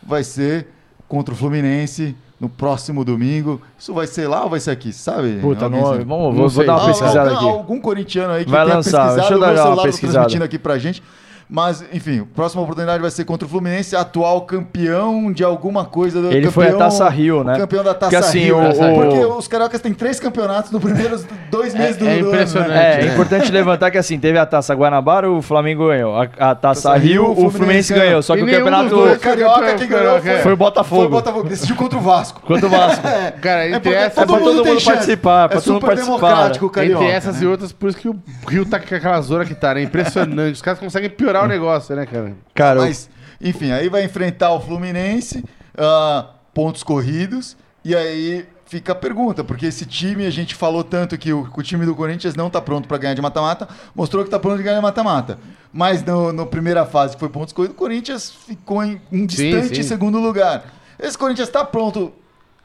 [SPEAKER 1] Vai ser contra o Fluminense no próximo domingo. Isso vai ser lá ou vai ser aqui, sabe?
[SPEAKER 2] Puta, não, vamos,
[SPEAKER 3] Não
[SPEAKER 2] vou, vou
[SPEAKER 3] sei.
[SPEAKER 2] dar uma
[SPEAKER 1] Ah,
[SPEAKER 2] pesquisada
[SPEAKER 1] algum,
[SPEAKER 2] aqui.
[SPEAKER 1] algum corintiano aí que
[SPEAKER 2] Vai
[SPEAKER 1] tenha
[SPEAKER 2] lançar,
[SPEAKER 1] pesquisado,
[SPEAKER 2] deixa eu
[SPEAKER 1] o
[SPEAKER 2] dar
[SPEAKER 1] meu
[SPEAKER 2] uma
[SPEAKER 1] celular
[SPEAKER 2] pesquisada.
[SPEAKER 1] transmitindo aqui pra gente. Mas, enfim, a próxima oportunidade vai ser contra o Fluminense, atual campeão de alguma coisa. Do,
[SPEAKER 2] Ele
[SPEAKER 1] campeão,
[SPEAKER 2] foi a Taça Rio, né?
[SPEAKER 1] Campeão da Taça
[SPEAKER 2] Porque, assim,
[SPEAKER 1] Rio.
[SPEAKER 2] o- o-
[SPEAKER 1] Porque os cariocas têm três campeonatos nos primeiros dois meses do,
[SPEAKER 3] é
[SPEAKER 1] do
[SPEAKER 3] impressionante.
[SPEAKER 1] ano. né?
[SPEAKER 2] É, é
[SPEAKER 3] né?
[SPEAKER 2] importante levantar que assim, teve a Taça Guanabara, o Flamengo ganhou. A, a Taça
[SPEAKER 1] Taça
[SPEAKER 2] Rio, o Fluminense,
[SPEAKER 1] Fluminense
[SPEAKER 2] ganhou.
[SPEAKER 1] ganhou.
[SPEAKER 2] Só que
[SPEAKER 3] E
[SPEAKER 2] o campeonato
[SPEAKER 3] dos
[SPEAKER 1] O
[SPEAKER 3] dois
[SPEAKER 1] carioca que ganhou foi,
[SPEAKER 2] foi o Botafogo.
[SPEAKER 1] Foi o Botafogo, decidiu contra o Vasco.
[SPEAKER 2] Contra o Vasco.
[SPEAKER 3] Cara,
[SPEAKER 1] É
[SPEAKER 3] entre
[SPEAKER 1] porque
[SPEAKER 3] essas,
[SPEAKER 2] É pra todo mundo
[SPEAKER 1] chance.
[SPEAKER 2] participar,
[SPEAKER 1] É
[SPEAKER 2] pra todo mundo participar.
[SPEAKER 1] democrático o carioca.
[SPEAKER 3] entre essas
[SPEAKER 1] né?
[SPEAKER 3] e outras, por isso que o Rio tá com aquela zona que tá, né? Impressionante. Os caras conseguem piorar o negócio, né, cara?
[SPEAKER 2] Cara,
[SPEAKER 1] Mas, enfim, aí vai enfrentar o Fluminense, ah, pontos corridos, e aí fica a pergunta, porque esse time, a gente falou tanto que o, o time do Corinthians não tá pronto para ganhar de mata-mata, mostrou que tá pronto de ganhar de mata-mata. Mas no, no primeira fase, que foi pontos corridos, o Corinthians ficou em um distante
[SPEAKER 3] sim.
[SPEAKER 1] segundo lugar. Esse Corinthians tá pronto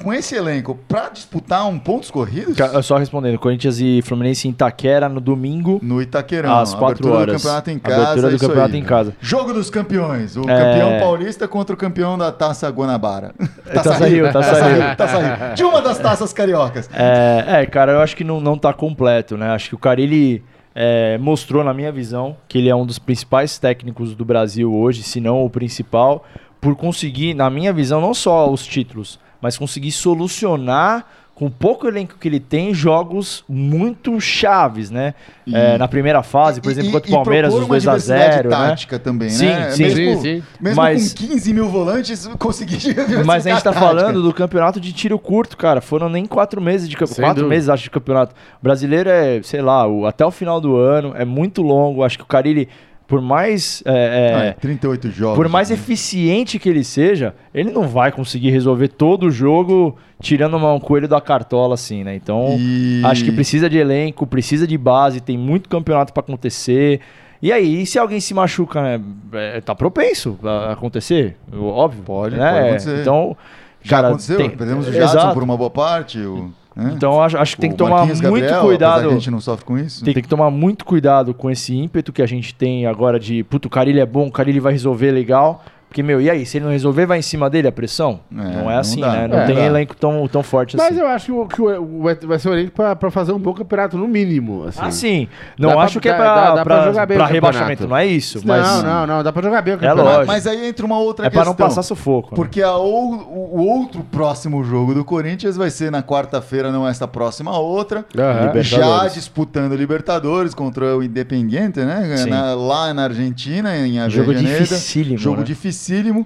[SPEAKER 1] com esse elenco para disputar um pontos corridos?
[SPEAKER 2] só respondendo, Corinthians e Fluminense em Itaquera no domingo,
[SPEAKER 1] No Itaquerão.
[SPEAKER 2] às 4
[SPEAKER 1] abertura
[SPEAKER 2] horas.
[SPEAKER 1] do campeonato em casa.
[SPEAKER 2] Abertura do
[SPEAKER 1] isso
[SPEAKER 2] campeonato
[SPEAKER 1] aí.
[SPEAKER 2] em casa.
[SPEAKER 1] Jogo dos campeões. O
[SPEAKER 2] É.
[SPEAKER 1] campeão paulista contra o campeão da Taça Guanabara.
[SPEAKER 2] Taça Rio, Taça Rio.
[SPEAKER 1] Taça Rio. De uma das taças cariocas.
[SPEAKER 2] É, é, cara, eu acho que não, não tá completo, né? Acho que o Carilli é, mostrou, na minha visão, que ele é um dos principais técnicos do Brasil hoje, se não o principal, por conseguir, na minha visão, não só os títulos, mas conseguir solucionar com o pouco elenco que ele tem, jogos muito chaves, né?
[SPEAKER 1] E-
[SPEAKER 2] É, na primeira fase, por exemplo,
[SPEAKER 1] E-
[SPEAKER 2] contra o Palmeiras, os
[SPEAKER 1] uma
[SPEAKER 2] 2 a
[SPEAKER 1] diversidade
[SPEAKER 2] 0 né?
[SPEAKER 1] tática também,
[SPEAKER 2] Sim,
[SPEAKER 1] né?
[SPEAKER 2] sim.
[SPEAKER 1] mesmo,
[SPEAKER 3] Sim, sim.
[SPEAKER 1] Mesmo
[SPEAKER 2] Mas-
[SPEAKER 1] com 15 mil volantes, conseguir diversificar
[SPEAKER 2] Mas a gente tá
[SPEAKER 1] tática.
[SPEAKER 2] falando do campeonato de tiro curto, cara. Foram nem quatro meses de campeonato. Quatro
[SPEAKER 3] dúvida.
[SPEAKER 2] meses, acho, de campeonato. O brasileiro é, sei lá, o- até o final do ano. É muito longo. Acho que o Carilli, por mais. é,
[SPEAKER 1] Ah,
[SPEAKER 2] é,
[SPEAKER 1] é, 38 jogos.
[SPEAKER 2] por mais
[SPEAKER 1] né?
[SPEAKER 2] eficiente que ele seja, ele não vai conseguir resolver todo o jogo tirando um coelho da cartola, assim, né? Então,
[SPEAKER 1] E-
[SPEAKER 2] acho que precisa de elenco, precisa de base, tem muito campeonato pra acontecer. E aí, se alguém se machuca, né, é, tá propenso a acontecer, óbvio.
[SPEAKER 1] Pode,
[SPEAKER 2] né?
[SPEAKER 1] pode acontecer.
[SPEAKER 2] Então,
[SPEAKER 1] Já
[SPEAKER 2] cara,
[SPEAKER 1] aconteceu,
[SPEAKER 2] tem-
[SPEAKER 1] perdemos o Jadson
[SPEAKER 2] Exato.
[SPEAKER 1] por uma boa parte. O,
[SPEAKER 2] Então, acho, acho que tem que tomar
[SPEAKER 1] Marquinhos
[SPEAKER 2] muito
[SPEAKER 1] Gabriel,
[SPEAKER 2] cuidado.
[SPEAKER 1] a gente não sofre com isso.
[SPEAKER 2] Tem que tomar muito cuidado com esse ímpeto que a gente tem agora de, puto, o Carilli é bom, o Carilli vai resolver legal. Porque, meu, e aí? Se ele não resolver, vai em cima dele a pressão?
[SPEAKER 1] É,
[SPEAKER 2] não
[SPEAKER 1] não
[SPEAKER 2] é assim,
[SPEAKER 1] dá.
[SPEAKER 2] né? Não
[SPEAKER 3] É,
[SPEAKER 2] tem
[SPEAKER 1] dá.
[SPEAKER 2] elenco tão, tão forte
[SPEAKER 3] Mas
[SPEAKER 2] assim.
[SPEAKER 3] eu acho que, o, que o- vai, ser o elenco pra, pra fazer um bom campeonato, no mínimo. Assim.
[SPEAKER 2] Ah, sim. Não
[SPEAKER 3] Dá pra-
[SPEAKER 2] acho que é pra,
[SPEAKER 3] dá- dá pra
[SPEAKER 2] pra,
[SPEAKER 3] jogar bem
[SPEAKER 2] pra rebaixamento, não é isso.
[SPEAKER 3] Não,
[SPEAKER 2] Mas
[SPEAKER 3] não, não. Dá pra jogar bem o
[SPEAKER 2] É
[SPEAKER 3] campeonato.
[SPEAKER 2] lógico.
[SPEAKER 1] Mas aí entra uma outra
[SPEAKER 2] é pra
[SPEAKER 1] questão.
[SPEAKER 2] não passar sufoco. né?
[SPEAKER 1] Porque a ou- o, outro próximo jogo do Corinthians vai ser na quarta-feira, não essa próxima, outra.
[SPEAKER 2] Libertadores.
[SPEAKER 1] Já disputando Libertadores contra o Independiente, né? Na- lá na Argentina, em
[SPEAKER 2] Jogo
[SPEAKER 1] Avellaneda.
[SPEAKER 2] dificílimo,
[SPEAKER 1] Jogo
[SPEAKER 2] né?
[SPEAKER 1] Dificílimo.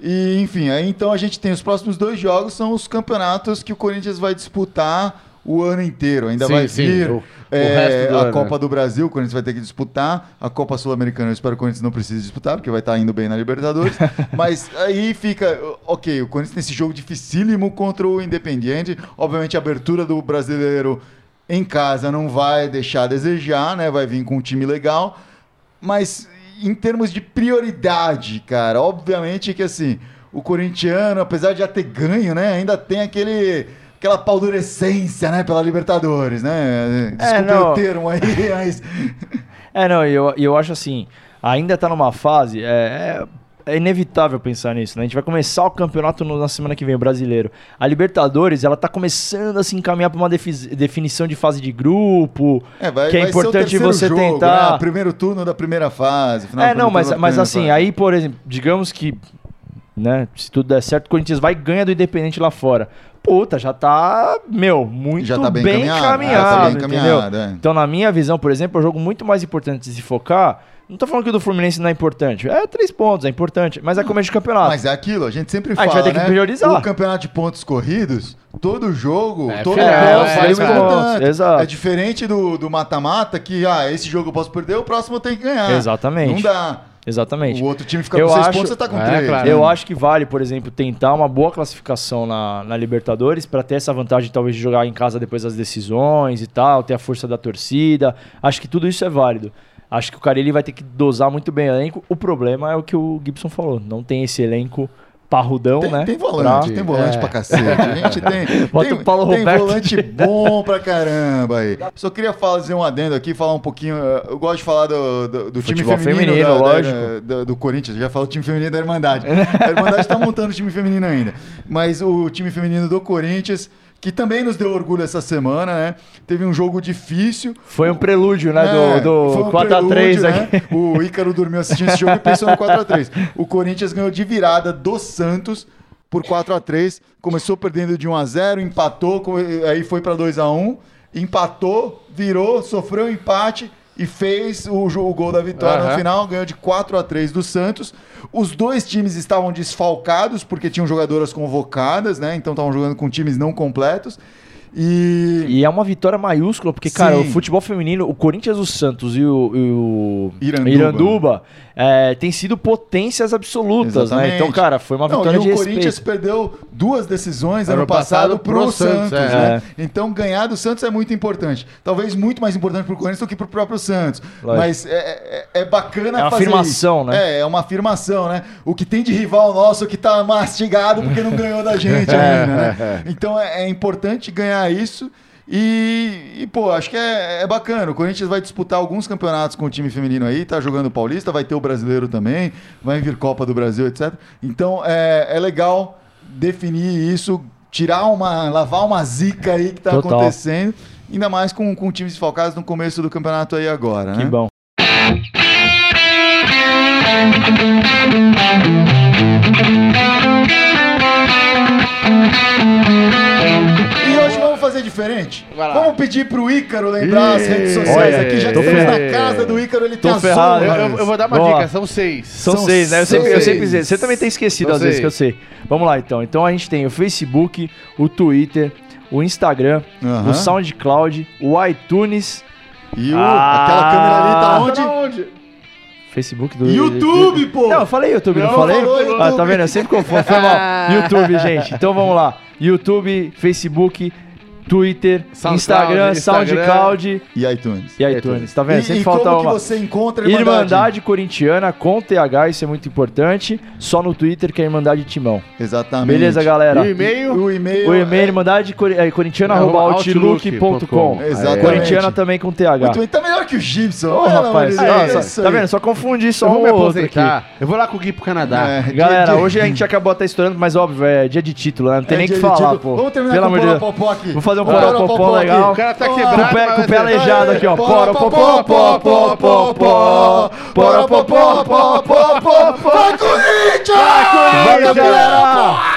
[SPEAKER 1] E, enfim, aí então a gente tem os próximos dois jogos, são os campeonatos que o Corinthians vai disputar o ano inteiro. Ainda
[SPEAKER 3] Sim,
[SPEAKER 1] vai
[SPEAKER 3] sim,
[SPEAKER 1] vir
[SPEAKER 3] o- o
[SPEAKER 1] é,
[SPEAKER 3] do
[SPEAKER 1] a
[SPEAKER 3] ano,
[SPEAKER 1] Copa
[SPEAKER 3] né?
[SPEAKER 1] do Brasil, o Corinthians vai ter que disputar. A Copa Sul-Americana, eu espero que o Corinthians não precise disputar, porque vai estar indo bem na Libertadores. Mas aí fica, ok, o Corinthians tem esse jogo dificílimo contra o Independiente. Obviamente a abertura do brasileiro em casa não vai deixar a desejar, né? Vai vir com um time legal. Mas em termos de prioridade, cara, obviamente que assim, o corintiano, apesar de já ter ganho, né, ainda tem aquele aquela paldurecência, né, pela Libertadores, né? Desculpa
[SPEAKER 2] não.
[SPEAKER 1] o termo aí, mas
[SPEAKER 2] É, não, e eu, eu acho assim, ainda tá numa fase. É, é, é inevitável pensar nisso, né? A gente vai começar o campeonato no- na semana que vem, o brasileiro. A Libertadores, ela tá começando a se encaminhar pra uma defi- definição de fase de grupo.
[SPEAKER 1] É, vai,
[SPEAKER 2] que é
[SPEAKER 1] vai ser o
[SPEAKER 2] importante você
[SPEAKER 1] jogo,
[SPEAKER 2] tentar.
[SPEAKER 1] né? Primeiro turno da primeira fase.
[SPEAKER 2] É, não, mas, mas assim,
[SPEAKER 1] fase.
[SPEAKER 2] aí, por exemplo, digamos que, né, se tudo der certo, o Corinthians vai e ganha do Independente lá fora. Puta, já tá, meu, muito
[SPEAKER 1] Já tá bem
[SPEAKER 2] bem,
[SPEAKER 1] encaminhado,
[SPEAKER 2] encaminhado,
[SPEAKER 1] já tá bem encaminhado, é.
[SPEAKER 2] Então, na minha visão, por exemplo, é o jogo muito mais importante de se focar. Não tô falando que o do Fluminense não é importante. É três pontos, é importante. Mas é começo de campeonato.
[SPEAKER 1] Mas é aquilo, a gente sempre
[SPEAKER 2] A
[SPEAKER 1] fala,
[SPEAKER 2] gente vai ter que
[SPEAKER 1] né?
[SPEAKER 2] priorizar.
[SPEAKER 1] O campeonato de pontos corridos, todo jogo,
[SPEAKER 3] É,
[SPEAKER 1] todo
[SPEAKER 3] é,
[SPEAKER 1] ponto
[SPEAKER 3] é, é,
[SPEAKER 2] exato.
[SPEAKER 1] É diferente do do mata-mata, que ah, esse jogo eu posso perder, o próximo eu tenho que ganhar.
[SPEAKER 2] Exatamente.
[SPEAKER 1] Não dá.
[SPEAKER 2] Exatamente.
[SPEAKER 1] O outro time fica
[SPEAKER 2] Eu
[SPEAKER 1] com seis
[SPEAKER 2] acho-
[SPEAKER 1] pontos, você tá com
[SPEAKER 3] É,
[SPEAKER 1] três.
[SPEAKER 3] claro.
[SPEAKER 1] né?
[SPEAKER 2] Eu acho que vale, por exemplo, tentar uma boa classificação na, na Libertadores para ter essa vantagem, talvez, de jogar em casa depois das decisões e tal, ter a força da torcida. Acho que tudo isso é válido. Acho que o Carelli vai ter que dosar muito bem o elenco. O problema é o que o Gibson falou. Não tem esse elenco parrudão,
[SPEAKER 1] Tem,
[SPEAKER 2] né?
[SPEAKER 1] tem volante,
[SPEAKER 2] pra-
[SPEAKER 1] tem volante
[SPEAKER 3] É.
[SPEAKER 1] pra cacete. A gente tem,
[SPEAKER 2] Bota
[SPEAKER 1] tem,
[SPEAKER 2] o Paulo
[SPEAKER 1] tem
[SPEAKER 2] Roberto.
[SPEAKER 1] volante bom pra caramba aí. Só queria fazer um adendo aqui, falar um pouquinho. eh, Eu gosto de falar do, do, do time feminino,
[SPEAKER 2] feminino,
[SPEAKER 1] da- da-
[SPEAKER 2] lógico.
[SPEAKER 1] da- do Corinthians. Já falo time feminino da Irmandade. A Irmandade tá montando o time feminino ainda. Mas o time feminino do Corinthians, que também nos deu orgulho essa semana, né? Teve um jogo difícil.
[SPEAKER 2] Foi um prelúdio, né?
[SPEAKER 1] É,
[SPEAKER 2] do do
[SPEAKER 1] um
[SPEAKER 2] 4x3
[SPEAKER 1] prelúdio,
[SPEAKER 2] aqui.
[SPEAKER 1] né? O Ícaro dormiu assistindo esse jogo e pensou no 4x3. O Corinthians ganhou de virada do Santos por 4x3. Começou perdendo de 1x0, empatou, aí foi pra 2x1. Empatou, virou, sofreu um empate e fez o, o gol da vitória no
[SPEAKER 3] Aham.
[SPEAKER 1] final. Ganhou de 4x3 do Santos. Os dois times estavam desfalcados porque tinham jogadoras convocadas, né? Então estavam jogando com times não completos. E.
[SPEAKER 2] E é uma vitória maiúscula, porque, cara,
[SPEAKER 1] Sim.
[SPEAKER 2] o futebol feminino, o Corinthians, o Santos e o, e o
[SPEAKER 1] Iranduba.
[SPEAKER 2] Iranduba, é, tem sido potências absolutas, né?
[SPEAKER 1] Exatamente.
[SPEAKER 2] Então, cara, foi uma
[SPEAKER 1] Não,
[SPEAKER 2] vitória
[SPEAKER 1] e
[SPEAKER 2] de
[SPEAKER 1] o
[SPEAKER 2] respeito.
[SPEAKER 1] Corinthians perdeu duas decisões ano,
[SPEAKER 3] Ano
[SPEAKER 1] passado
[SPEAKER 3] passado
[SPEAKER 1] pro
[SPEAKER 3] pro
[SPEAKER 1] Santos,
[SPEAKER 3] Santos, é.
[SPEAKER 1] né? Então ganhar do Santos é muito importante. Talvez muito mais importante pro Corinthians do que pro próprio Santos.
[SPEAKER 2] Lógico.
[SPEAKER 1] Mas é, é- é bacana
[SPEAKER 2] É uma
[SPEAKER 1] fazer
[SPEAKER 2] afirmação,
[SPEAKER 1] isso.
[SPEAKER 2] né?
[SPEAKER 1] É, é uma afirmação, né? O que tem de rival nosso que tá mastigado porque não ganhou da gente ainda, né? Então é, é importante ganhar isso. E, e, pô, acho que é, é bacana. O Corinthians vai disputar alguns campeonatos com o time feminino aí, tá jogando o Paulista, vai ter o brasileiro também, vai vir Copa do Brasil, etc. Então é, é legal definir isso, tirar uma. lavar uma zica aí que tá
[SPEAKER 2] Total.
[SPEAKER 1] acontecendo. Ainda mais com, com times desfalcados no começo do campeonato aí agora, né?
[SPEAKER 2] Que bom.
[SPEAKER 1] Fazer diferente. Vamos pedir pro Ícaro lembrar as redes sociais
[SPEAKER 2] Olha,
[SPEAKER 1] aqui. Já que
[SPEAKER 2] tô
[SPEAKER 1] estamos na casa do Ícaro, ele tem as
[SPEAKER 2] ferrado.
[SPEAKER 3] Eu, eu- eu vou dar uma
[SPEAKER 2] Boa.
[SPEAKER 3] dica, são seis.
[SPEAKER 2] São,
[SPEAKER 1] São
[SPEAKER 2] seis, né? Eu sempre, eu sempre sei. Você também tem esquecido
[SPEAKER 3] São
[SPEAKER 2] às vezes,
[SPEAKER 3] seis.
[SPEAKER 2] que eu sei. Vamos lá, então. Então a gente tem o Facebook, o Twitter, o Instagram,
[SPEAKER 1] Aham.
[SPEAKER 2] o SoundCloud, o iTunes,
[SPEAKER 1] E o-
[SPEAKER 2] Ah.
[SPEAKER 1] aquela câmera ali tá onde?
[SPEAKER 3] Tá onde?
[SPEAKER 2] Facebook do
[SPEAKER 1] YouTube, pô!
[SPEAKER 2] Não, eu falei YouTube, não,
[SPEAKER 1] Não,
[SPEAKER 2] falei?
[SPEAKER 1] falou
[SPEAKER 2] Ah,
[SPEAKER 1] YouTube.
[SPEAKER 2] tá vendo? Eu sempre confundo. Foi mal. YouTube, gente. Então vamos lá. YouTube, Facebook, Twitter,
[SPEAKER 3] SoundCloud,
[SPEAKER 2] Instagram,
[SPEAKER 3] Instagram.
[SPEAKER 2] SoundCloud
[SPEAKER 1] E iTunes.
[SPEAKER 2] e iTunes. Tá vendo?
[SPEAKER 1] E,
[SPEAKER 2] Sempre
[SPEAKER 1] e
[SPEAKER 2] falta
[SPEAKER 1] como que
[SPEAKER 2] uma.
[SPEAKER 1] você encontra a
[SPEAKER 2] Irmandade Corintiana com TH, isso é muito importante. Só no Twitter que é Irmandade Timão.
[SPEAKER 1] Exatamente.
[SPEAKER 2] Beleza, galera?
[SPEAKER 3] E o e-mail?
[SPEAKER 1] O e-mail,
[SPEAKER 2] O e-mail
[SPEAKER 1] é-
[SPEAKER 2] irmandade cori- é.
[SPEAKER 1] Exatamente.
[SPEAKER 2] Corintiana também com TH.
[SPEAKER 1] Muito bem, tá melhor que o Gibson.
[SPEAKER 2] Ô,
[SPEAKER 1] Olha,
[SPEAKER 2] rapaz,
[SPEAKER 1] é
[SPEAKER 2] nossa,
[SPEAKER 1] isso
[SPEAKER 2] tá vendo? Só confundi só um outro aqui.
[SPEAKER 3] Eu vou lá com o Gui pro Canadá.
[SPEAKER 1] É,
[SPEAKER 2] Galera,
[SPEAKER 1] dia-
[SPEAKER 2] hoje a gente acabou até estourando, mas óbvio, é dia de título, né? Não tem
[SPEAKER 1] é
[SPEAKER 2] nem o que falar, pô.
[SPEAKER 1] Vamos terminar
[SPEAKER 2] Pelo
[SPEAKER 1] com o. Porapopó aqui.
[SPEAKER 2] Vou fazer um
[SPEAKER 1] Vamos
[SPEAKER 2] Porapopó
[SPEAKER 1] aqui.
[SPEAKER 2] legal.
[SPEAKER 3] O cara tá quebrado,
[SPEAKER 2] Com o pé, aleijado aqui, ó.
[SPEAKER 1] Porapopó,
[SPEAKER 2] Porapopó, pó, pó, pó. Pó, pó, pó, pó.
[SPEAKER 1] Vai, Corinthians!
[SPEAKER 2] Vai, galera!